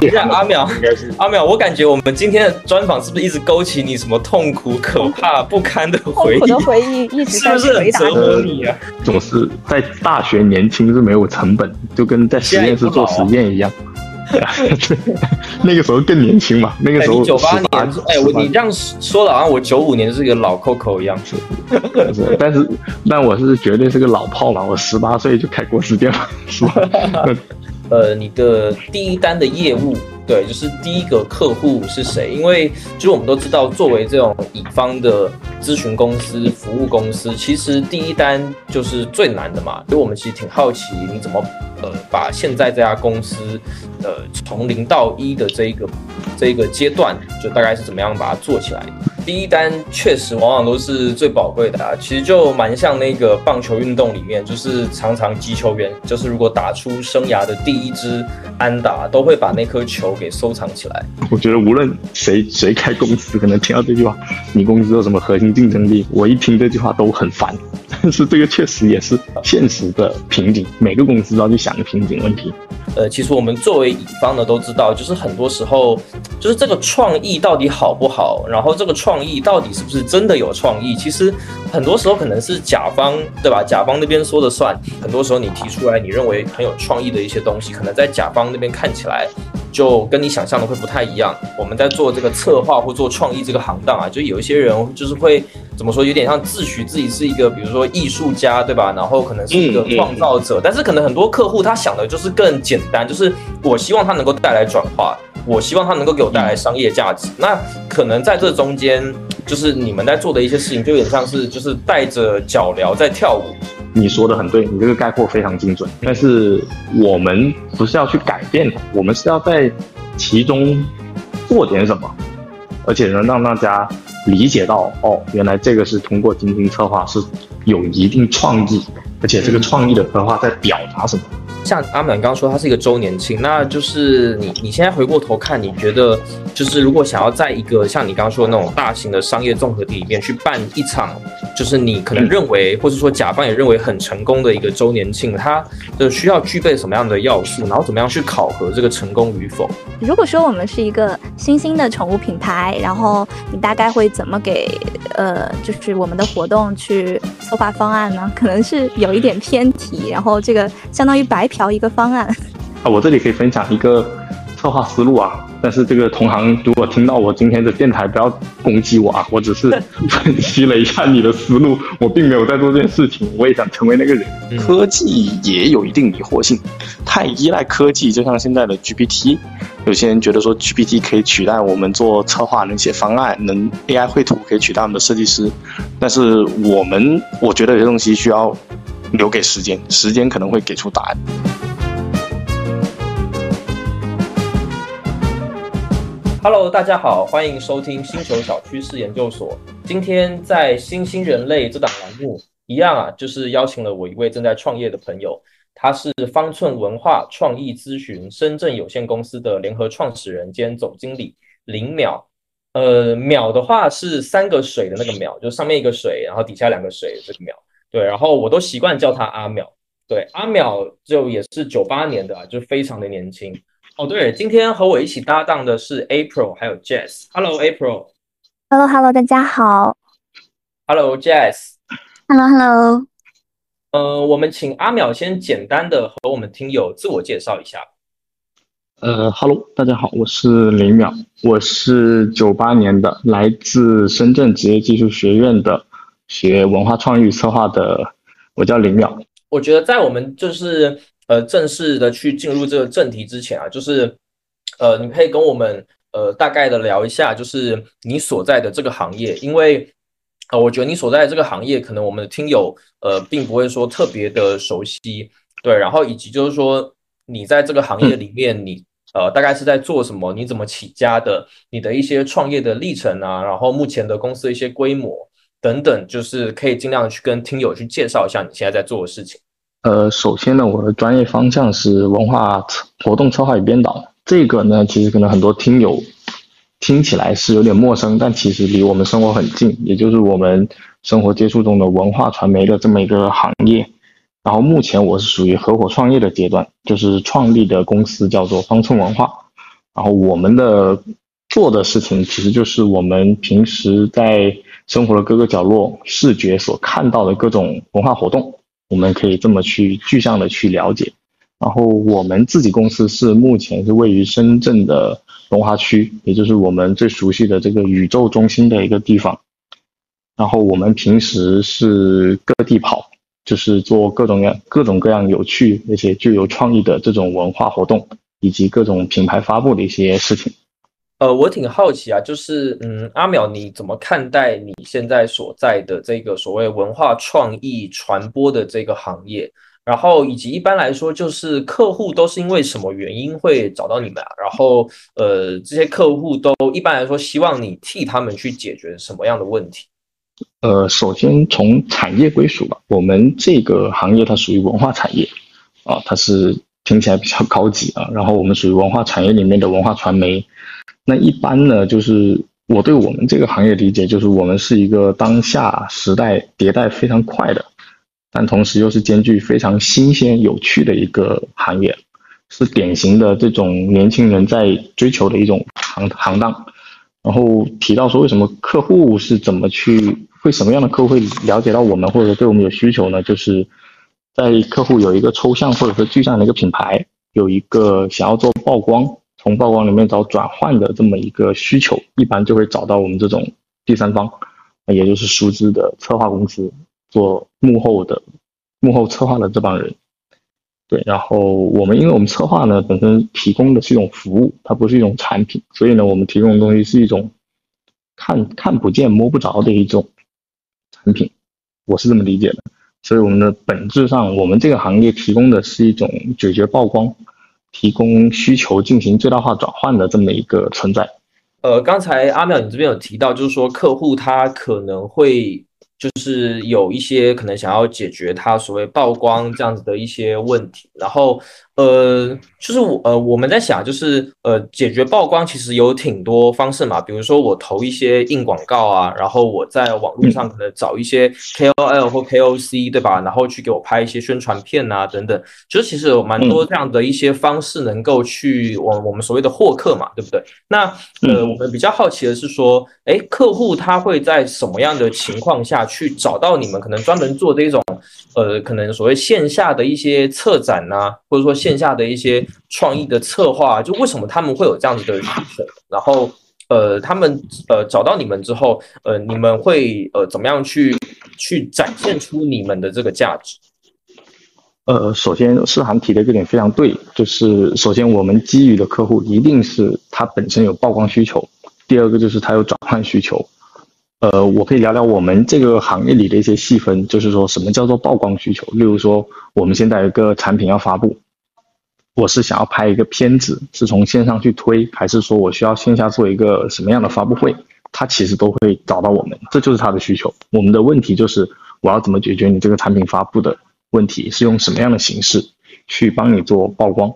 等一下，阿淼，阿淼，我感觉我们今天的专访是不是一直勾起你什么痛苦、可怕、不堪的回忆？痛苦的回忆一直在是不是很回答折磨你。啊？总是在大学年轻是没有成本，就跟在实验室做实验一样。那个时候更年轻嘛，那个哎，时候你九八年，18哎，我你这样说的好像我九五年是一个老 Coco 一样。是但是但我是绝对是个老炮了，我十八岁就开国实践了，是吧？呃，你的第一单的业务，对，就是第一个客户是谁？因为其实我们都知道，作为这种乙方的咨询公司、服务公司，其实第一单就是最难的嘛。所以我们其实挺好奇，你怎么呃把现在这家公司呃从零到一的这一个这一个阶段，就大概是怎么样把它做起来？第一单确实往往都是最宝贵的啊，其实就蛮像那个棒球运动里面，就是常常击球员，就是如果打出生涯的第一支安打，都会把那颗球给收藏起来。我觉得无论谁谁开公司，可能听到这句话，你公司有什么核心竞争力，我一听这句话都很烦。但是这个确实也是现实的瓶颈，每个公司都要去想瓶颈问题。呃，其实我们作为乙方呢，都知道，就是很多时候，就是这个创意到底好不好，然后这个创意到底是不是真的有创意，其实很多时候可能是甲方，对吧？甲方那边说了算。很多时候你提出来你认为很有创意的一些东西，可能在甲方那边看起来就跟你想象的会不太一样。我们在做这个策划或做创意这个行当啊，就有一些人就是会怎么说，有点像自诩自己是一个，比如说艺术家，对吧？然后可能是一个创造者，但是可能很多客户他想的就是更简简单，就是我希望它能够带来转化，我希望它能够给我带来商业价值。那可能在这中间，就是你们在做的一些事情，就有点像是就是带着脚镣在跳舞。你说的很对，你这个概括非常精准。但是我们不是要去改变它，我们是要在其中做点什么，而且能让大家理解到，哦，原来这个是通过精心策划是有一定创意，而且这个创意的策划在表达什么。像阿满刚刚说，他是一个周年庆，那就是你你现在回过头看，你觉得就是如果想要在一个像你刚刚说的那种大型的商业综合体里面去办一场，就是你可能认为，或者说甲方也认为很成功的一个周年庆，它的需要具备什么样的要素，然后怎么样去考核这个成功与否？如果说我们是一个新兴的宠物品牌，然后你大概会怎么给呃，就是我们的活动去策划方案呢？可能是有一点偏题，然后这个相当于白嫖一个方案。啊，我这里可以分享一个策划思路啊，但是这个同行如果听到我今天的电台，不要攻击我啊，我只是 分析了一下你的思路，我并没有在做这件事情，我也想成为那个人。科技也有一定迷惑性，太依赖科技，就像现在的 GPT，有些人觉得说 GPT 可以取代我们做策划，能写方案，能 AI 绘图可以取代我们的设计师，但是我们我觉得有些东西需要留给时间，时间可能会给出答案。Hello，大家好，欢迎收听星球小趋势研究所。今天在新兴人类这档栏目，一样啊，就是邀请了我一位正在创业的朋友，他是方寸文化创意咨询深圳有限公司的联合创始人兼总经理林淼。呃，淼的话是三个水的那个淼，就上面一个水，然后底下两个水这个淼。对，然后我都习惯叫他阿淼。对，阿淼就也是九八年的啊，就非常的年轻。哦，对，今天和我一起搭档的是 April 还有 Jazz。Hello April。Hello Hello，大家好。Hello Jazz。Hello Hello。呃，我们请阿淼先简单的和我们听友自我介绍一下。呃，Hello，大家好，我是林淼，我是九八年的，来自深圳职业技术学院的，学文化创意策划的，我叫林淼。我觉得在我们就是呃正式的去进入这个正题之前啊，就是呃你可以跟我们呃大概的聊一下，就是你所在的这个行业，因为呃我觉得你所在的这个行业，可能我们的听友呃并不会说特别的熟悉，对，然后以及就是说你在这个行业里面，你呃大概是在做什么，你怎么起家的，你的一些创业的历程啊，然后目前的公司的一些规模。等等，就是可以尽量去跟听友去介绍一下你现在在做的事情。呃，首先呢，我的专业方向是文化活动策划与编导。这个呢，其实可能很多听友听起来是有点陌生，但其实离我们生活很近，也就是我们生活接触中的文化传媒的这么一个行业。然后目前我是属于合伙创业的阶段，就是创立的公司叫做方寸文化。然后我们的做的事情其实就是我们平时在生活的各个角落，视觉所看到的各种文化活动，我们可以这么去具象的去了解。然后我们自己公司是目前是位于深圳的龙华区，也就是我们最熟悉的这个宇宙中心的一个地方。然后我们平时是各地跑，就是做各种各样各种各样有趣而且具有创意的这种文化活动，以及各种品牌发布的一些事情。呃，我挺好奇啊，就是嗯，阿淼你怎么看待你现在所在的这个所谓文化创意传播的这个行业？然后以及一般来说，就是客户都是因为什么原因会找到你们啊？然后呃，这些客户都一般来说希望你替他们去解决什么样的问题？呃，首先从产业归属吧，我们这个行业它属于文化产业，啊，它是听起来比较高级啊。然后我们属于文化产业里面的文化传媒。那一般呢，就是我对我们这个行业理解，就是我们是一个当下时代迭代非常快的，但同时又是兼具非常新鲜有趣的一个行业，是典型的这种年轻人在追求的一种行行当。然后提到说，为什么客户是怎么去，会什么样的客户会了解到我们，或者对我们有需求呢？就是在客户有一个抽象或者说具象的一个品牌，有一个想要做曝光。从曝光里面找转换的这么一个需求，一般就会找到我们这种第三方，也就是熟知的策划公司，做幕后的幕后策划的这帮人。对，然后我们因为我们策划呢本身提供的是一种服务，它不是一种产品，所以呢我们提供的东西是一种看看不见摸不着的一种产品，我是这么理解的。所以我们的本质上，我们这个行业提供的是一种解决曝光。提供需求进行最大化转换的这么一个存在。呃，刚才阿妙你这边有提到，就是说客户他可能会。就是有一些可能想要解决他所谓曝光这样子的一些问题，然后呃，就是我呃我们在想，就是呃解决曝光其实有挺多方式嘛，比如说我投一些硬广告啊，然后我在网络上可能找一些 KOL 或 KOC 对吧，然后去给我拍一些宣传片啊等等，就是其实有蛮多这样的一些方式能够去我我们所谓的获客嘛，对不对？那呃我们比较好奇的是说，哎，客户他会在什么样的情况下？去找到你们可能专门做这种，呃，可能所谓线下的一些策展呐，或者说线线下的一些创意的策划，就为什么他们会有这样子的？然后，呃，他们呃找到你们之后，呃，你们会呃怎么样去去展现出你们的这个价值？呃，首先诗涵提的这点非常对，就是首先我们基于的客户一定是他本身有曝光需求，第二个就是他有转换需求。呃，我可以聊聊我们这个行业里的一些细分，就是说什么叫做曝光需求。例如说，我们现在有一个产品要发布，我是想要拍一个片子，是从线上去推，还是说我需要线下做一个什么样的发布会？他其实都会找到我们，这就是他的需求。我们的问题就是我要怎么解决你这个产品发布的问题，是用什么样的形式去帮你做曝光，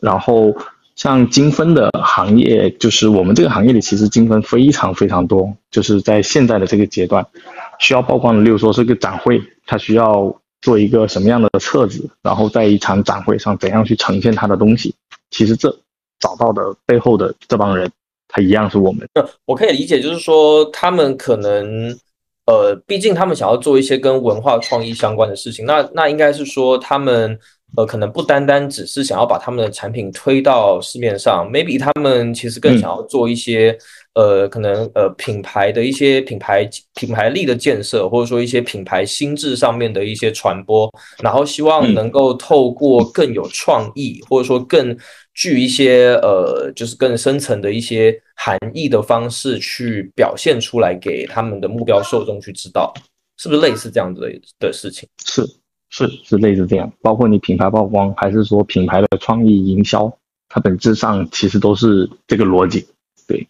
然后。像精分的行业，就是我们这个行业里，其实精分非常非常多。就是在现在的这个阶段，需要曝光的，例如说是个展会，它需要做一个什么样的册子，然后在一场展会上怎样去呈现他的东西。其实这找到的背后的这帮人，他一样是我们。我可以理解，就是说他们可能，呃，毕竟他们想要做一些跟文化创意相关的事情，那那应该是说他们。呃，可能不单单只是想要把他们的产品推到市面上，maybe 他们其实更想要做一些，呃，可能呃品牌的一些品牌品牌力的建设，或者说一些品牌心智上面的一些传播，然后希望能够透过更有创意，或者说更具一些呃，就是更深层的一些含义的方式去表现出来，给他们的目标受众去知道，是不是类似这样子的的事情？是。是是类似这样，包括你品牌曝光，还是说品牌的创意营销，它本质上其实都是这个逻辑。对，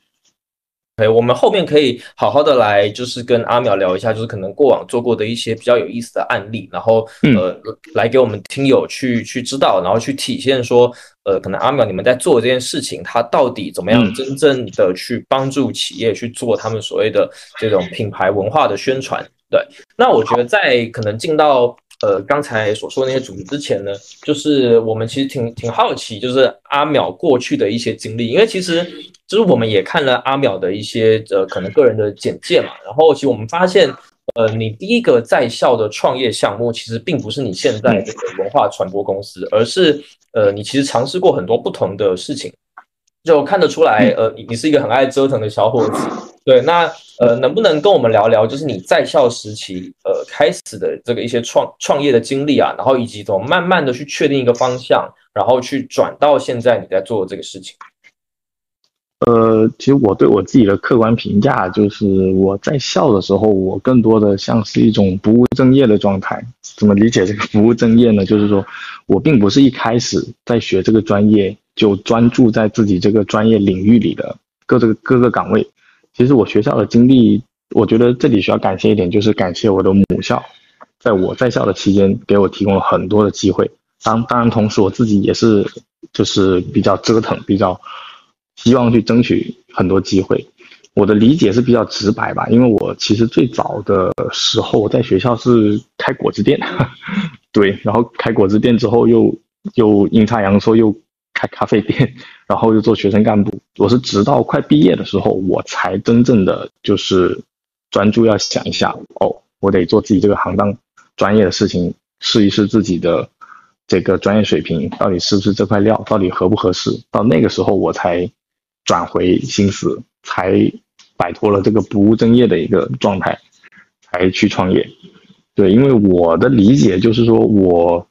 哎，我们后面可以好好的来，就是跟阿淼聊一下，就是可能过往做过的一些比较有意思的案例，然后呃，来给我们听友去去知道，然后去体现说，呃，可能阿淼你们在做这件事情，它到底怎么样真正的去帮助企业去做他们所谓的这种品牌文化的宣传。对，那我觉得在可能进到呃刚才所说的那些主题之前呢，就是我们其实挺挺好奇，就是阿淼过去的一些经历，因为其实就是我们也看了阿淼的一些呃可能个人的简介嘛，然后其实我们发现，呃，你第一个在校的创业项目其实并不是你现在这个文化传播公司，而是呃你其实尝试过很多不同的事情。就看得出来，呃，你你是一个很爱折腾的小伙子，对。那呃，能不能跟我们聊聊，就是你在校时期，呃，开始的这个一些创创业的经历啊，然后以及怎么慢慢的去确定一个方向，然后去转到现在你在做的这个事情。呃，其实我对我自己的客观评价就是，我在校的时候，我更多的像是一种不务正业的状态。怎么理解这个不务正业呢？就是说我并不是一开始在学这个专业。就专注在自己这个专业领域里的各这个各个岗位。其实我学校的经历，我觉得这里需要感谢一点，就是感谢我的母校，在我在校的期间，给我提供了很多的机会。当当然，同时我自己也是，就是比较折腾，比较希望去争取很多机会。我的理解是比较直白吧，因为我其实最早的时候我在学校是开果汁店，对，然后开果汁店之后又又阴差阳错又。开咖啡店，然后又做学生干部。我是直到快毕业的时候，我才真正的就是专注要想一下，哦，我得做自己这个行当专业的事情，试一试自己的这个专业水平到底是不是这块料，到底合不合适。到那个时候，我才转回心思，才摆脱了这个不务正业的一个状态，才去创业。对，因为我的理解就是说我。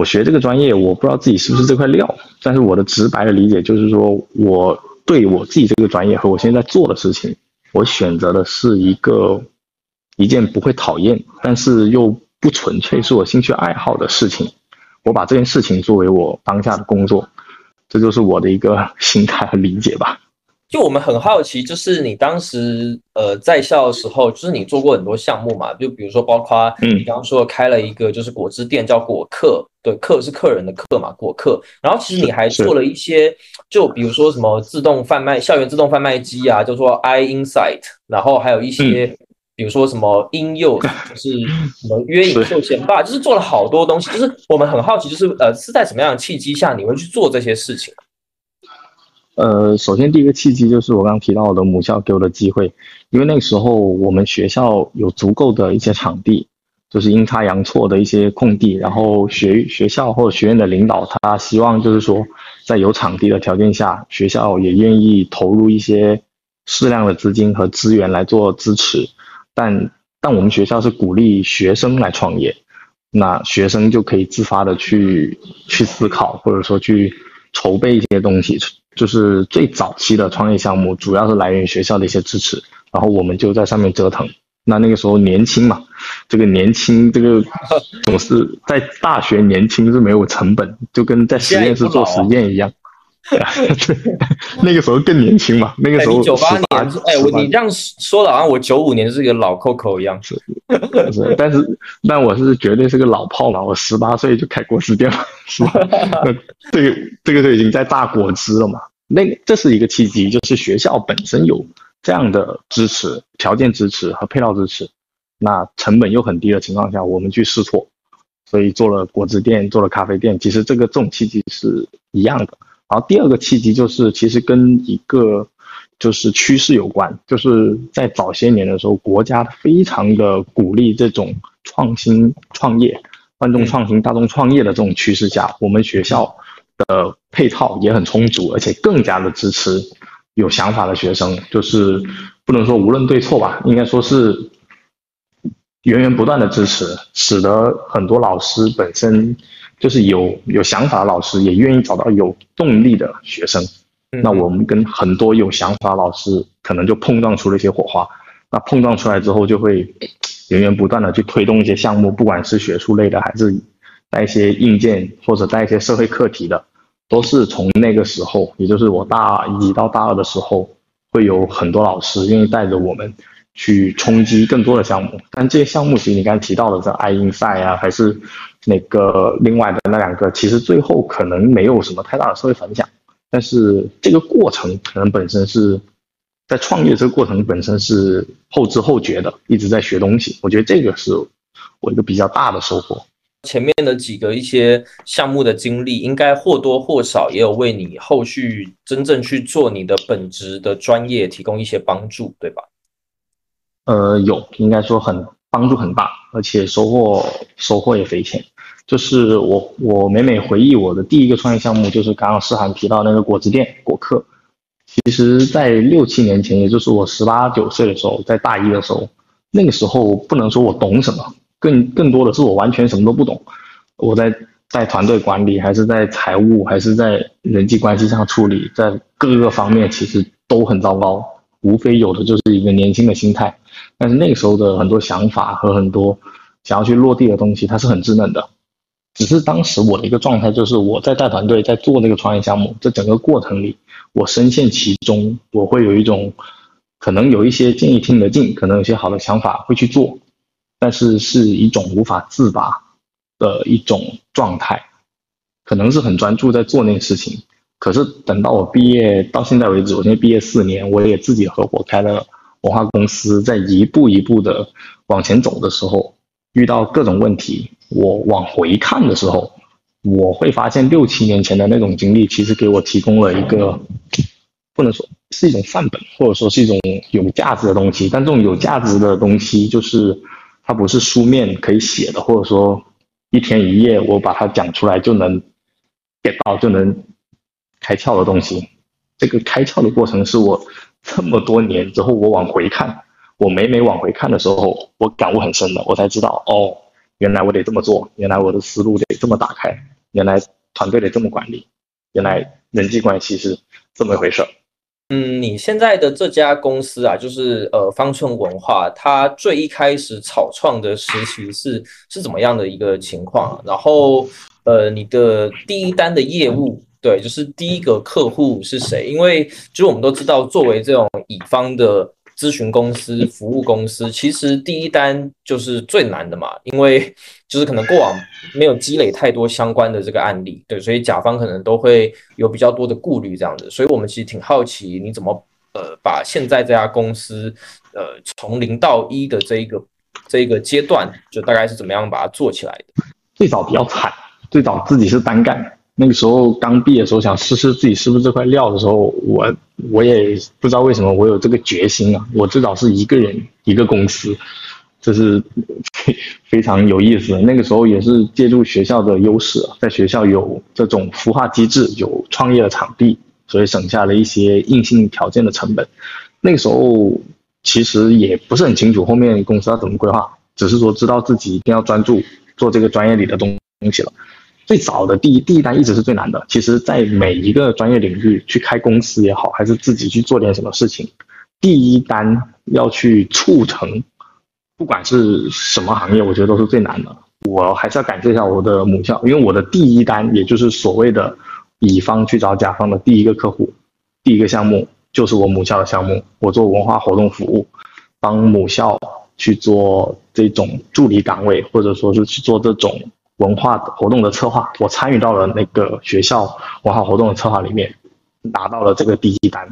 我学这个专业，我不知道自己是不是这块料，但是我的直白的理解就是说，我对我自己这个专业和我现在做的事情，我选择的是一个一件不会讨厌，但是又不纯粹是我兴趣爱好的事情，我把这件事情作为我当下的工作，这就是我的一个心态和理解吧。就我们很好奇，就是你当时呃在校的时候，就是你做过很多项目嘛，就比如说包括你刚刚说开了一个就是果汁店叫果客，对，客是客人的客嘛，果客。然后其实你还做了一些，就比如说什么自动贩卖校园自动贩卖机啊，叫做 i insight，然后还有一些比如说什么婴幼，就是什么约影秀前吧，就是做了好多东西。就是我们很好奇，就是呃是在什么样的契机下你会去做这些事情？呃，首先第一个契机就是我刚提到我的母校给我的机会，因为那个时候我们学校有足够的一些场地，就是阴差阳错的一些空地，然后学学校或者学院的领导他希望就是说，在有场地的条件下，学校也愿意投入一些适量的资金和资源来做支持，但但我们学校是鼓励学生来创业，那学生就可以自发的去去思考或者说去筹备一些东西。就是最早期的创业项目，主要是来源于学校的一些支持，然后我们就在上面折腾。那那个时候年轻嘛，这个年轻，这个总是在大学年轻是没有成本，就跟在实验室做实验一样。那个时候更年轻嘛，那个时候九八年，哎，我你这样说的，好像我九五年是一个老 Coco 一样。是，是但是，但我是绝对是个老炮嘛，我十八岁就开果汁店了，是吧？这个这个就已经在榨果汁了嘛。那这是一个契机，就是学校本身有这样的支持、条件支持和配套支持，那成本又很低的情况下，我们去试错，所以做了果汁店，做了咖啡店。其实这个这种契机是一样的。然后第二个契机就是，其实跟一个就是趋势有关，就是在早些年的时候，国家非常的鼓励这种创新创业、万众创新、大众创业的这种趋势下，我们学校的配套也很充足，而且更加的支持有想法的学生，就是不能说无论对错吧，应该说是源源不断的支持，使得很多老师本身。就是有有想法的老师也愿意找到有动力的学生，那我们跟很多有想法老师可能就碰撞出了一些火花，那碰撞出来之后就会源源不断的去推动一些项目，不管是学术类的还是带一些硬件或者带一些社会课题的，都是从那个时候，也就是我大一到大二的时候，会有很多老师愿意带着我们。去冲击更多的项目，但这些项目其实你刚才提到的这爱因赛啊，还是那个另外的那两个，其实最后可能没有什么太大的社会反响。但是这个过程可能本身是在创业这个过程本身是后知后觉的，一直在学东西。我觉得这个是我一个比较大的收获。前面的几个一些项目的经历，应该或多或少也有为你后续真正去做你的本职的专业提供一些帮助，对吧？呃，有，应该说很帮助很大，而且收获收获也匪浅。就是我我每每回忆我的第一个创业项目，就是刚刚诗涵提到那个果汁店果客。其实，在六七年前，也就是我十八九岁的时候，在大一的时候，那个时候不能说我懂什么，更更多的是我完全什么都不懂。我在在团队管理，还是在财务，还是在人际关系上处理，在各个方面其实都很糟糕。无非有的就是一个年轻的心态，但是那个时候的很多想法和很多想要去落地的东西，它是很稚嫩的。只是当时我的一个状态就是我在带团队在做那个创业项目，这整个过程里，我深陷其中，我会有一种可能有一些建议听得进，可能有些好的想法会去做，但是是一种无法自拔的一种状态，可能是很专注在做那个事情，可是等到我毕业到现在为止，我现在毕业四年，我也自己合伙开了文化公司，在一步一步的往前走的时候，遇到各种问题。我往回看的时候，我会发现六七年前的那种经历，其实给我提供了一个不能说是一种范本，或者说是一种有价值的东西。但这种有价值的东西，就是它不是书面可以写的，或者说一天一夜我把它讲出来就能 get 到就能开窍的东西。这个开窍的过程是我这么多年之后，我往回看，我每每往回看的时候，我感悟很深的，我才知道哦。原来我得这么做，原来我的思路得这么打开，原来团队得这么管理，原来人际关系是这么一回事儿。嗯，你现在的这家公司啊，就是呃方寸文化，它最一开始草创的时期是是怎么样的一个情况？然后呃，你的第一单的业务，对，就是第一个客户是谁？因为就是我们都知道，作为这种乙方的。咨询公司、服务公司，其实第一单就是最难的嘛，因为 就是可能过往没有积累太多相关的这个案例，对，所以甲方可能都会有比较多的顾虑这样子，所以我们其实挺好奇你怎么呃把现在这家公司呃从零到一的这一个这一个阶段，就大概是怎么样把它做起来的？最早比较惨，最早自己是单干。那个时候刚毕业的时候，想试试自己是不是这块料的时候，我我也不知道为什么我有这个决心啊！我至少是一个人一个公司，这是 非常有意思。那个时候也是借助学校的优势，在学校有这种孵化机制，有创业的场地，所以省下了一些硬性条件的成本。那个时候其实也不是很清楚后面公司要怎么规划，只是说知道自己一定要专注做这个专业里的东东西了。最早的第一第一单一直是最难的。其实，在每一个专业领域去开公司也好，还是自己去做点什么事情，第一单要去促成，不管是什么行业，我觉得都是最难的。我还是要感谢一下我的母校，因为我的第一单，也就是所谓的乙方去找甲方的第一个客户，第一个项目就是我母校的项目。我做文化活动服务，帮母校去做这种助理岗位，或者说是去做这种。文化活动的策划，我参与到了那个学校文化活动的策划里面，拿到了这个第一单。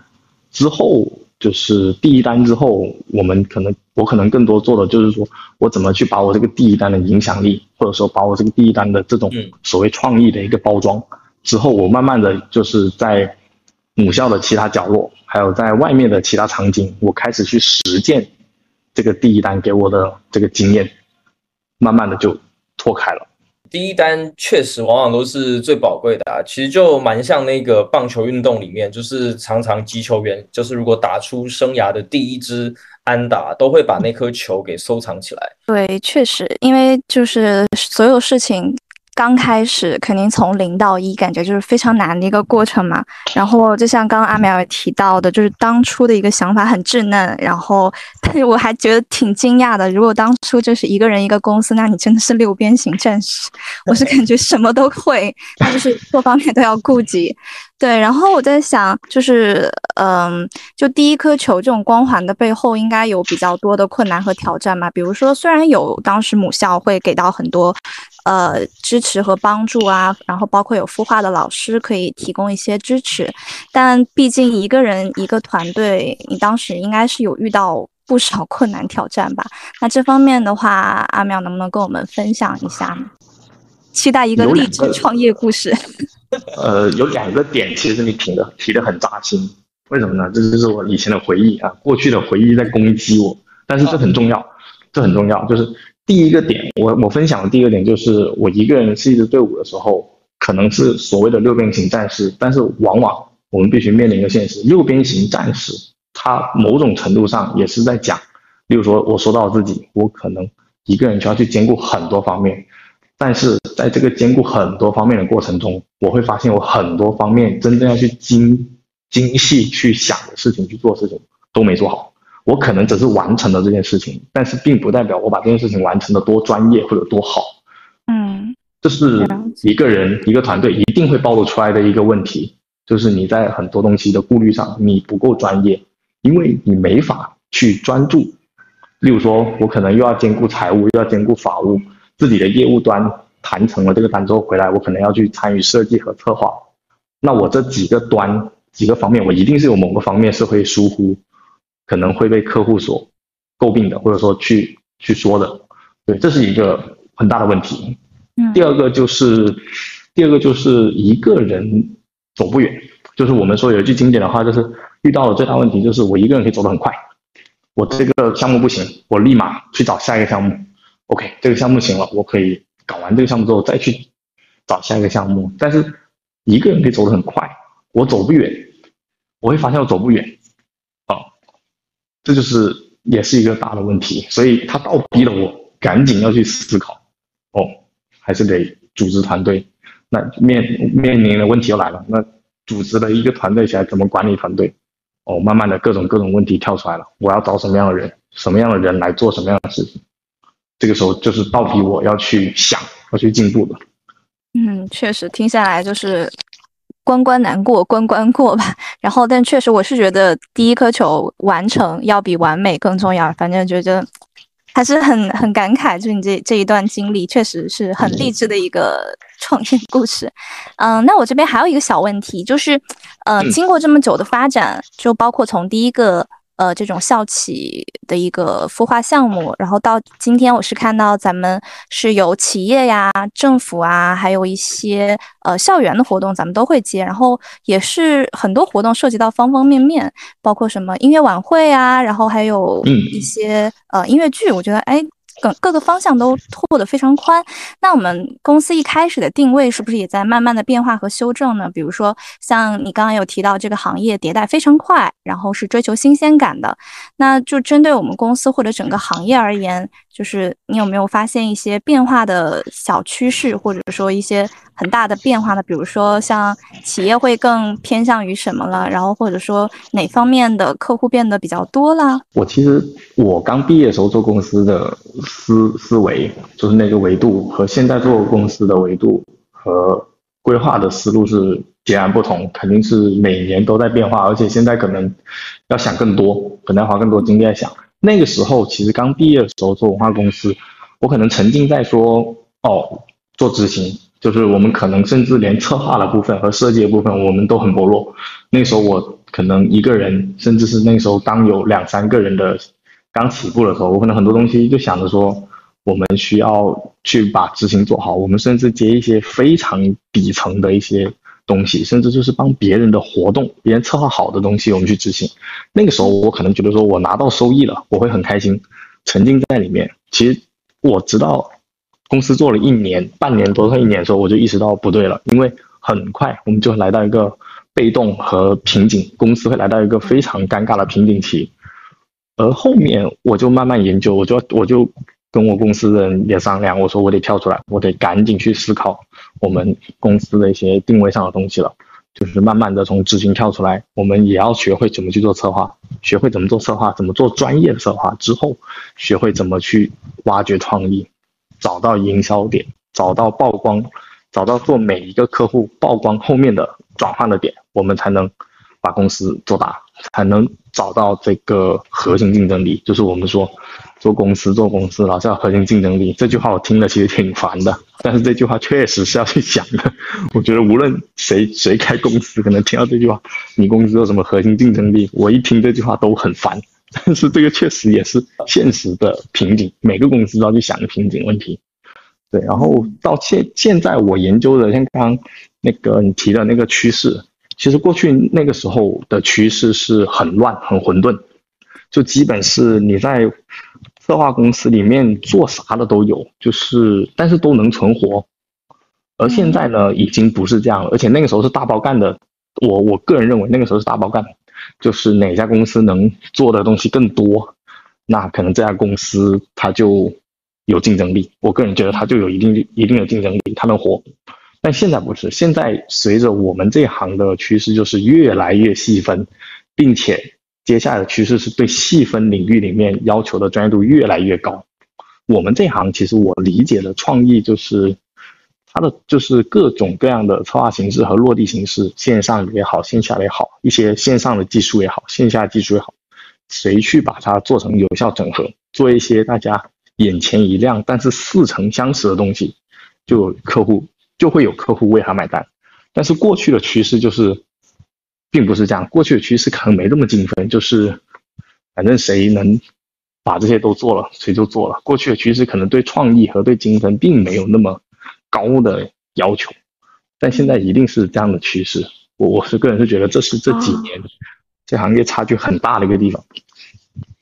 之后就是第一单之后，我们可能我可能更多做的就是说我怎么去把我这个第一单的影响力，或者说把我这个第一单的这种所谓创意的一个包装。之后我慢慢的就是在母校的其他角落，还有在外面的其他场景，我开始去实践这个第一单给我的这个经验，慢慢的就拓开了。第一单确实往往都是最宝贵的啊，其实就蛮像那个棒球运动里面，就是常常击球员，就是如果打出生涯的第一支安打，都会把那颗球给收藏起来。对，确实，因为就是所有事情。刚开始肯定从零到一，感觉就是非常难的一个过程嘛。然后就像刚刚阿苗也提到的，就是当初的一个想法很稚嫩，然后但是我还觉得挺惊讶的。如果当初就是一个人一个公司，那你真的是六边形战士。我是感觉什么都会，他就是各方面都要顾及。对，然后我在想，就是，嗯，就第一颗球这种光环的背后，应该有比较多的困难和挑战嘛。比如说，虽然有当时母校会给到很多，呃，支持和帮助啊，然后包括有孵化的老师可以提供一些支持，但毕竟一个人一个团队，你当时应该是有遇到不少 困难挑战吧？那这方面的话，阿妙能不能跟我们分享一下呢？期待一个励志创业故事。呃，有两个点，其实你提的提的很扎心。为什么呢？这就是我以前的回忆啊，过去的回忆在攻击我。但是这很重要，这很重要。就是第一个点，我我分享的第一个点就是，我一个人是一支队伍的时候，可能是所谓的六边形战士，但是往往我们必须面临一个现实，六边形战士他某种程度上也是在讲，例如说我说到自己，我可能一个人需要去兼顾很多方面。但是在这个兼顾很多方面的过程中，我会发现我很多方面真正要去精精细去想的事情、去做事情都没做好。我可能只是完成了这件事情，但是并不代表我把这件事情完成的多专业或者多好。嗯，这是一个人一个团队一定会暴露出来的一个问题，就是你在很多东西的顾虑上你不够专业，因为你没法去专注。例如说，我可能又要兼顾财务，又要兼顾法务。自己的业务端谈成了这个单之后回来，我可能要去参与设计和策划。那我这几个端几个方面，我一定是有某个方面是会疏忽，可能会被客户所诟病的，或者说去去说的。对，这是一个很大的问题。嗯。第二个就是，第二个就是一个人走不远。就是我们说有一句经典的话，就是遇到了最大问题就是我一个人可以走得很快。我这个项目不行，我立马去找下一个项目。OK，这个项目行了，我可以搞完这个项目之后再去找下一个项目。但是一个人可以走得很快，我走不远，我会发现我走不远，啊，这就是也是一个大的问题。所以他倒逼了我赶紧要去思考，哦，还是得组织团队。那面面临的问题又来了，那组织了一个团队起来怎么管理团队？哦，慢慢的各种各种问题跳出来了，我要找什么样的人，什么样的人来做什么样的事情？这个时候就是到底我要去想，要去进步的。嗯，确实听下来就是关关难过关关过吧。然后，但确实我是觉得第一颗球完成要比完美更重要。反正觉得还是很很感慨，就你这这一段经历确实是很励志的一个创业故事。嗯，那我这边还有一个小问题，就是呃，经过这么久的发展，就包括从第一个。呃，这种校企的一个孵化项目，然后到今天，我是看到咱们是有企业呀、政府啊，还有一些呃校园的活动，咱们都会接，然后也是很多活动涉及到方方面面，包括什么音乐晚会啊，然后还有一些呃音乐剧，我觉得哎。各各个方向都拓得非常宽，那我们公司一开始的定位是不是也在慢慢的变化和修正呢？比如说像你刚刚有提到这个行业迭代非常快，然后是追求新鲜感的，那就针对我们公司或者整个行业而言。就是你有没有发现一些变化的小趋势，或者说一些很大的变化呢？比如说像企业会更偏向于什么了，然后或者说哪方面的客户变得比较多了？我其实我刚毕业的时候做公司的思思维，就是那个维度和现在做公司的维度和规划的思路是截然不同，肯定是每年都在变化，而且现在可能要想更多，可能要花更多精力在想。那个时候其实刚毕业的时候做文化公司，我可能沉浸在说哦做执行，就是我们可能甚至连策划的部分和设计的部分我们都很薄弱。那时候我可能一个人，甚至是那时候刚有两三个人的刚起步的时候，我可能很多东西就想着说我们需要去把执行做好，我们甚至接一些非常底层的一些。东西，甚至就是帮别人的活动，别人策划好的东西，我们去执行。那个时候，我可能觉得说，我拿到收益了，我会很开心，沉浸在里面。其实我知道，公司做了一年、半年多快一年的时候，我就意识到不对了，因为很快我们就来到一个被动和瓶颈，公司会来到一个非常尴尬的瓶颈期。而后面我就慢慢研究，我就我就。跟我公司的人也商量，我说我得跳出来，我得赶紧去思考我们公司的一些定位上的东西了，就是慢慢的从执行跳出来，我们也要学会怎么去做策划，学会怎么做策划，怎么做专业的策划之后，学会怎么去挖掘创意，找到营销点，找到曝光，找到做每一个客户曝光后面的转换的点，我们才能把公司做大，才能找到这个核心竞争力，就是我们说。做公司做公司，老是要核心竞争力。这句话我听了其实挺烦的，但是这句话确实是要去想的。我觉得无论谁谁开公司，可能听到这句话，你公司有什么核心竞争力，我一听这句话都很烦。但是这个确实也是现实的瓶颈，每个公司都要去想的瓶颈问题。对，然后到现现在我研究的，像刚刚那个你提的那个趋势，其实过去那个时候的趋势是很乱、很混沌，就基本是你在策划公司里面做啥的都有，就是但是都能存活。而现在呢，已经不是这样了，而且那个时候是大包干的。我我个人认为那个时候是大包干，就是哪家公司能做的东西更多，那可能这家公司它就有竞争力。我个人觉得它就有一定一定的竞争力，它能活。但现在不是，现在随着我们这行的趋势就是越来越细分，并且接下来的趋势是对细分领域里面要求的专业度越来越高。我们这行其实我理解的创意就是。它的就是各种各样的策划形式和落地形式，线上也好，线下也好，一些线上的技术也好，线下技术也好，谁去把它做成有效整合，做一些大家眼前一亮，但是似曾相识的东西，就客户就会有客户为他买单。但是过去的趋势就是，并不是这样，过去的趋势可能没这么精分，就是反正谁能把这些都做了，谁就做了。过去的趋势可能对创意和对精分并没有那么。高的要求，但现在一定是这样的趋势。我我是个人是觉得这是这几年这行业差距很大的一个地方。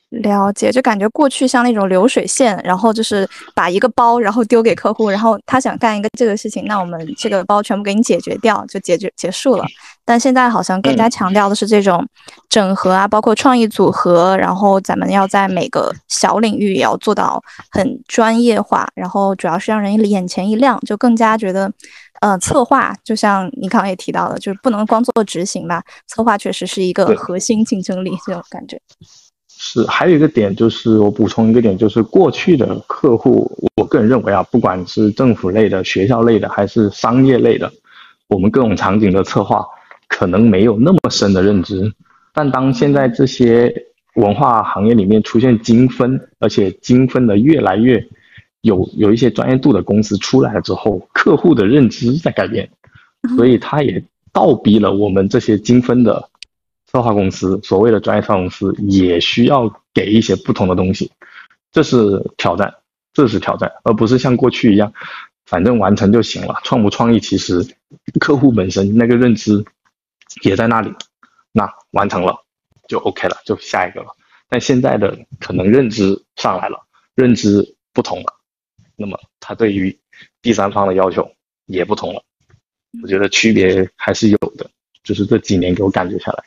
了解，就感觉过去像那种流水线，然后就是把一个包，然后丢给客户，然后他想干一个这个事情，那我们这个包全部给你解决掉，就解决结束了。但现在好像更加强调的是这种整合啊，包括创意组合，然后咱们要在每个小领域也要做到很专业化，然后主要是让人眼前一亮，就更加觉得，呃，策划就像你刚刚也提到的，就是不能光做执行吧，策划确实是一个核心竞争力这种感觉。是，还有一个点就是我补充一个点，就是过去的客户，我个人认为啊，不管是政府类的、学校类的，还是商业类的，我们各种场景的策划可能没有那么深的认知。但当现在这些文化行业里面出现精分，而且精分的越来越有有一些专业度的公司出来了之后，客户的认知在改变，所以他也倒逼了我们这些精分的。策划公司，所谓的专业策划公司也需要给一些不同的东西，这是挑战，这是挑战，而不是像过去一样，反正完成就行了。创不创意，其实客户本身那个认知也在那里，那完成了就 OK 了，就下一个了。但现在的可能认知上来了，认知不同了，那么他对于第三方的要求也不同了。我觉得区别还是有的，就是这几年给我感觉下来。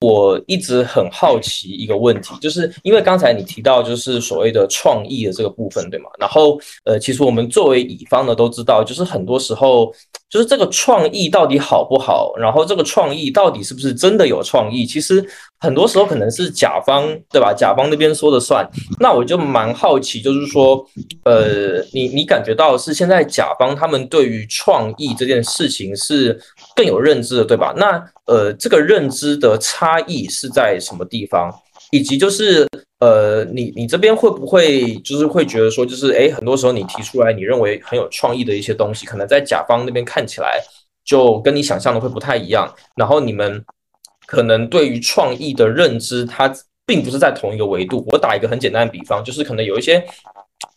我一直很好奇一个问题，就是因为刚才你提到就是所谓的创意的这个部分，对吗？然后呃，其实我们作为乙方的都知道，就是很多时候就是这个创意到底好不好，然后这个创意到底是不是真的有创意，其实很多时候可能是甲方对吧？甲方那边说的算。那我就蛮好奇，就是说呃，你你感觉到是现在甲方他们对于创意这件事情是更有认知的，对吧？那呃，这个认知的差异是在什么地方？以及就是呃，你你这边会不会就是会觉得说，就是哎，很多时候你提出来你认为很有创意的一些东西，可能在甲方那边看起来就跟你想象的会不太一样。然后你们可能对于创意的认知，它并不是在同一个维度。我打一个很简单的比方，就是可能有一些。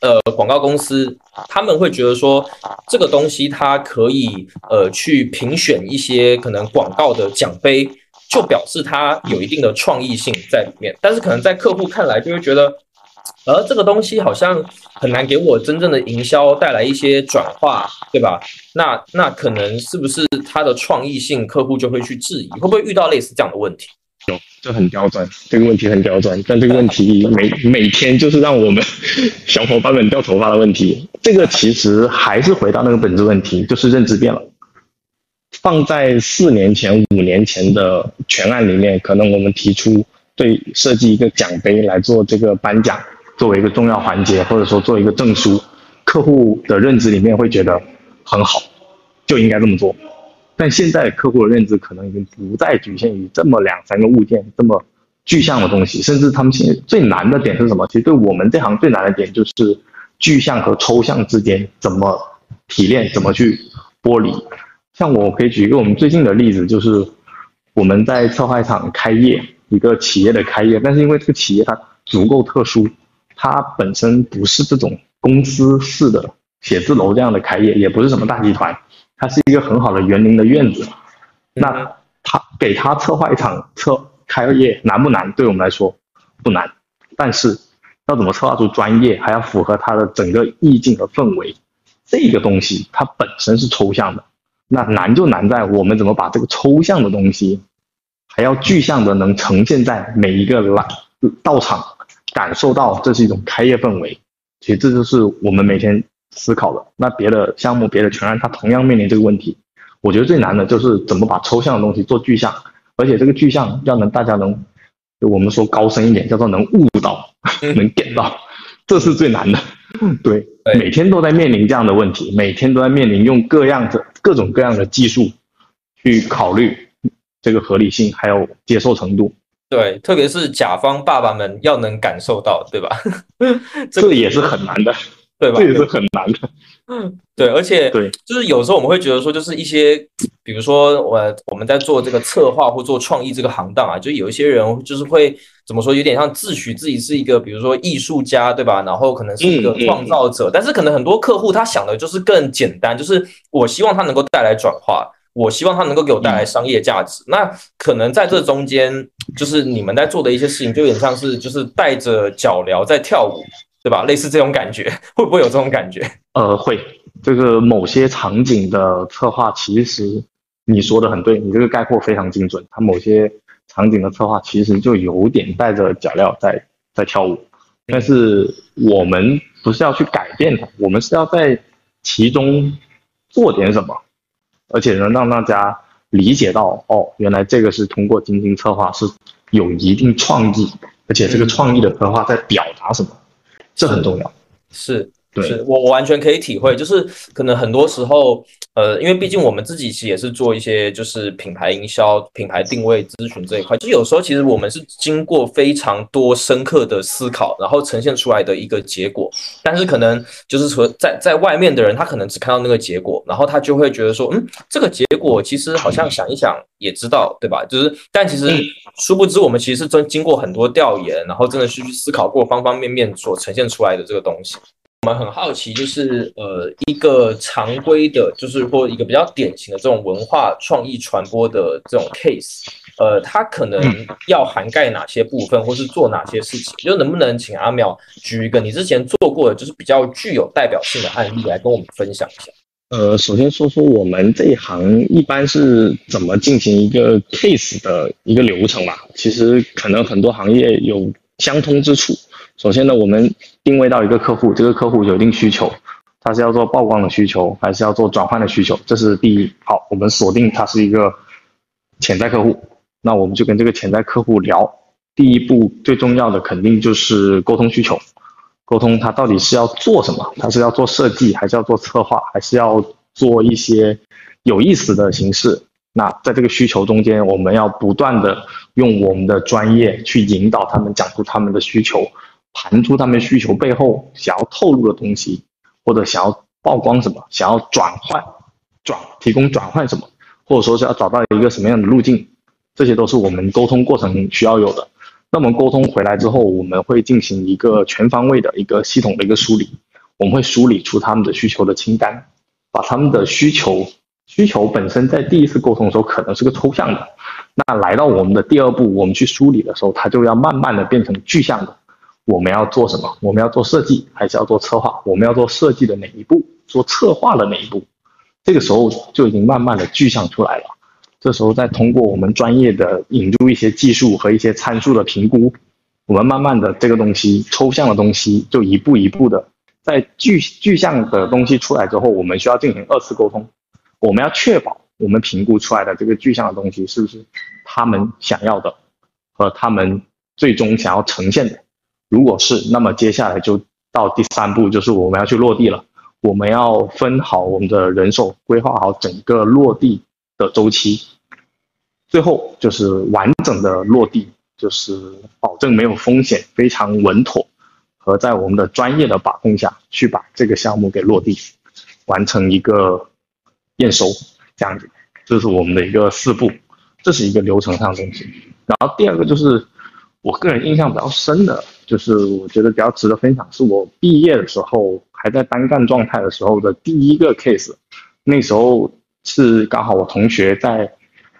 呃，广告公司他们会觉得说，这个东西它可以呃去评选一些可能广告的奖杯，就表示它有一定的创意性在里面。但是可能在客户看来就会觉得，而这个东西好像很难给我真正的营销带来一些转化，对吧？那那可能是不是它的创意性，客户就会去质疑，会不会遇到类似这样的问题？有，这很刁钻，这个问题很刁钻，但这个问题每每天就是让我们 小伙伴们掉头发的问题。这个其实还是回到那个本质问题，就是认知变了。放在四年前、五年前的全案里面，可能我们提出对设计一个奖杯来做这个颁奖，作为一个重要环节，或者说做一个证书，客户的认知里面会觉得很好，就应该这么做。但现在客户的认知可能已经不再局限于这么两三个物件这么具象的东西，甚至他们现在最难的点是什么？其实对我们这行最难的点就是具象和抽象之间怎么提炼，怎么去剥离。像我可以举一个我们最近的例子，就是我们在策划一场开业，一个企业的开业，但是因为这个企业它足够特殊，它本身不是这种公司式的写字楼这样的开业，也不是什么大集团，它是一个很好的园林的院子。那他给他策划一场策开业难不难？对我们来说不难，但是要怎么策划出专业，还要符合他的整个意境和氛围，这个东西它本身是抽象的。那难就难在我们怎么把这个抽象的东西，还要具象的能呈现在每一个来到场感受到这是一种开业氛围。其实这就是我们每天思考的。那别的项目、别的全案，它同样面临这个问题。我觉得最难的就是怎么把抽象的东西做具象，而且这个具象要能大家能，我们说高深一点，叫做能悟到，能点到，这是最难的。对，每天都在面临这样的问题，每天都在面临用各样的各种各样的技术去考虑这个合理性还有接受程度。对，特别是甲方爸爸们要能感受到，对吧？这也是很难的，对吧？这也是很难的。嗯，对，而且对，就是有时候我们会觉得说，就是一些，比如说我我们在做这个策划或做创意这个行当啊，就有一些人就是会怎么说，有点像自诩自己是一个，比如说艺术家，对吧？然后可能是一个创造者，但是可能很多客户他想的就是更简单，就是我希望他能够带来转化，我希望他能够给我带来商业价值。那可能在这中间，就是你们在做的一些事情，就有点像是就是带着脚镣在跳舞。对吧？类似这种感觉，会不会有这种感觉？呃，会。这个某些场景的策划，其实你说的很对，你这个概括非常精准。它某些场景的策划，其实就有点带着脚镣在在跳舞。但是我们不是要去改变它，我们是要在其中做点什么，而且能让大家理解到，哦，原来这个是通过精心策划是有一定创意，而且这个创意的策划在表达什么。这很重要，是，是我我完全可以体会，就是可能很多时候，呃，因为毕竟我们自己其实也是做一些就是品牌营销、品牌定位咨询这一块，就有时候其实我们是经过非常多深刻的思考，然后呈现出来的一个结果。但是可能就是说，在在外面的人，他可能只看到那个结果，然后他就会觉得说，嗯，这个结果其实好像想一想也知道，对吧？就是，但其实殊不知，我们其实是真经过很多调研，然后真的是去思考过方方面面所呈现出来的这个东西。我们很好奇，就是呃，一个常规的，就是或一个比较典型的这种文化创意传播的这种 case，呃，它可能要涵盖哪些部分，或是做哪些事情？就能不能请阿淼举一个你之前做过的，就是比较具有代表性的案例来跟我们分享一下？呃，首先说说我们这一行一般是怎么进行一个 case 的一个流程吧。其实可能很多行业有相通之处。首先呢，我们定位到一个客户，这个客户有一定需求，他是要做曝光的需求，还是要做转换的需求？这是第一。好，我们锁定他是一个潜在客户，那我们就跟这个潜在客户聊。第一步最重要的肯定就是沟通需求，沟通他到底是要做什么？他是要做设计，还是要做策划，还是要做一些有意思的形式？那在这个需求中间，我们要不断的用我们的专业去引导他们，讲出他们的需求。盘出他们需求背后想要透露的东西，或者想要曝光什么，想要转换转提供转换什么，或者说是要找到一个什么样的路径，这些都是我们沟通过程需要有的。那我们沟通回来之后，我们会进行一个全方位的一个系统的一个梳理，我们会梳理出他们的需求的清单，把他们的需求需求本身在第一次沟通的时候可能是个抽象的，那来到我们的第二步，我们去梳理的时候，它就要慢慢的变成具象的。我们要做什么？我们要做设计，还是要做策划？我们要做设计的哪一步？做策划的哪一步？这个时候就已经慢慢的具象出来了。这时候再通过我们专业的引入一些技术和一些参数的评估，我们慢慢的这个东西抽象的东西就一步一步的在具具象的东西出来之后，我们需要进行二次沟通。我们要确保我们评估出来的这个具象的东西是不是他们想要的和他们最终想要呈现的。如果是，那么接下来就到第三步，就是我们要去落地了。我们要分好我们的人手，规划好整个落地的周期。最后就是完整的落地，就是保证没有风险，非常稳妥，和在我们的专业的把控下去把这个项目给落地，完成一个验收，这样子，这是我们的一个四步，这是一个流程上的东西。然后第二个就是我个人印象比较深的。就是我觉得比较值得分享，是我毕业的时候还在单干状态的时候的第一个 case。那时候是刚好我同学在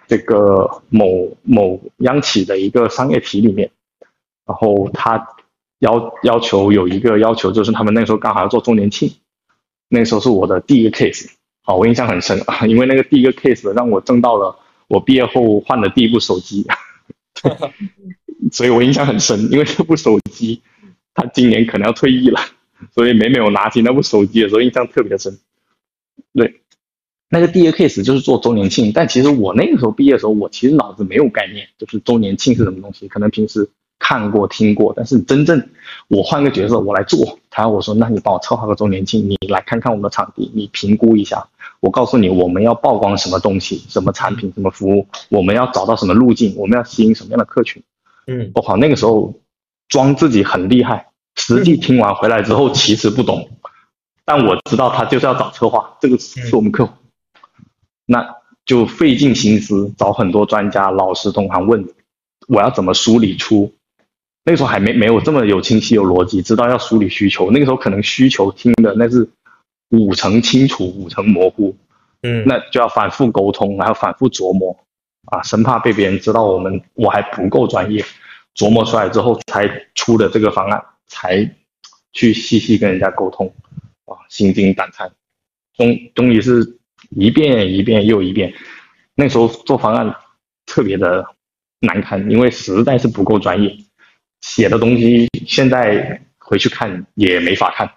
这个某某央企的一个商业体里面，然后他要要求有一个要求，就是他们那时候刚好要做周年庆，那时候是我的第一个 case，啊，我印象很深，因为那个第一个 case 让我挣到了我毕业后换的第一部手机。所以我印象很深，因为这部手机，他今年可能要退役了，所以每每我拿起那部手机的时候，印象特别深。对，那个第一个 case 就是做周年庆，但其实我那个时候毕业的时候，我其实脑子没有概念，就是周年庆是什么东西，可能平时看过听过，但是真正我换个角色我来做，他我说那你帮我策划个周年庆，你来看看我们的场地，你评估一下。我告诉你，我们要曝光什么东西，什么产品，什么服务，我们要找到什么路径，我们要吸引什么样的客群。嗯，我靠，那个时候装自己很厉害，实际听完回来之后其实不懂，但我知道他就是要找策划，这个是我们客户，那就费尽心思找很多专家、老师、同行问，我要怎么梳理出，那个时候还没没有这么有清晰有逻辑，知道要梳理需求，那个时候可能需求听的那是。五成清楚，五成模糊，嗯，那就要反复沟通，然后反复琢磨，啊，生怕被别人知道我们我还不够专业，琢磨出来之后才出的这个方案，才去细细跟人家沟通，啊，心惊胆颤，终终于是一遍一遍又一遍，那时候做方案特别的难堪，因为实在是不够专业，写的东西现在回去看也没法看。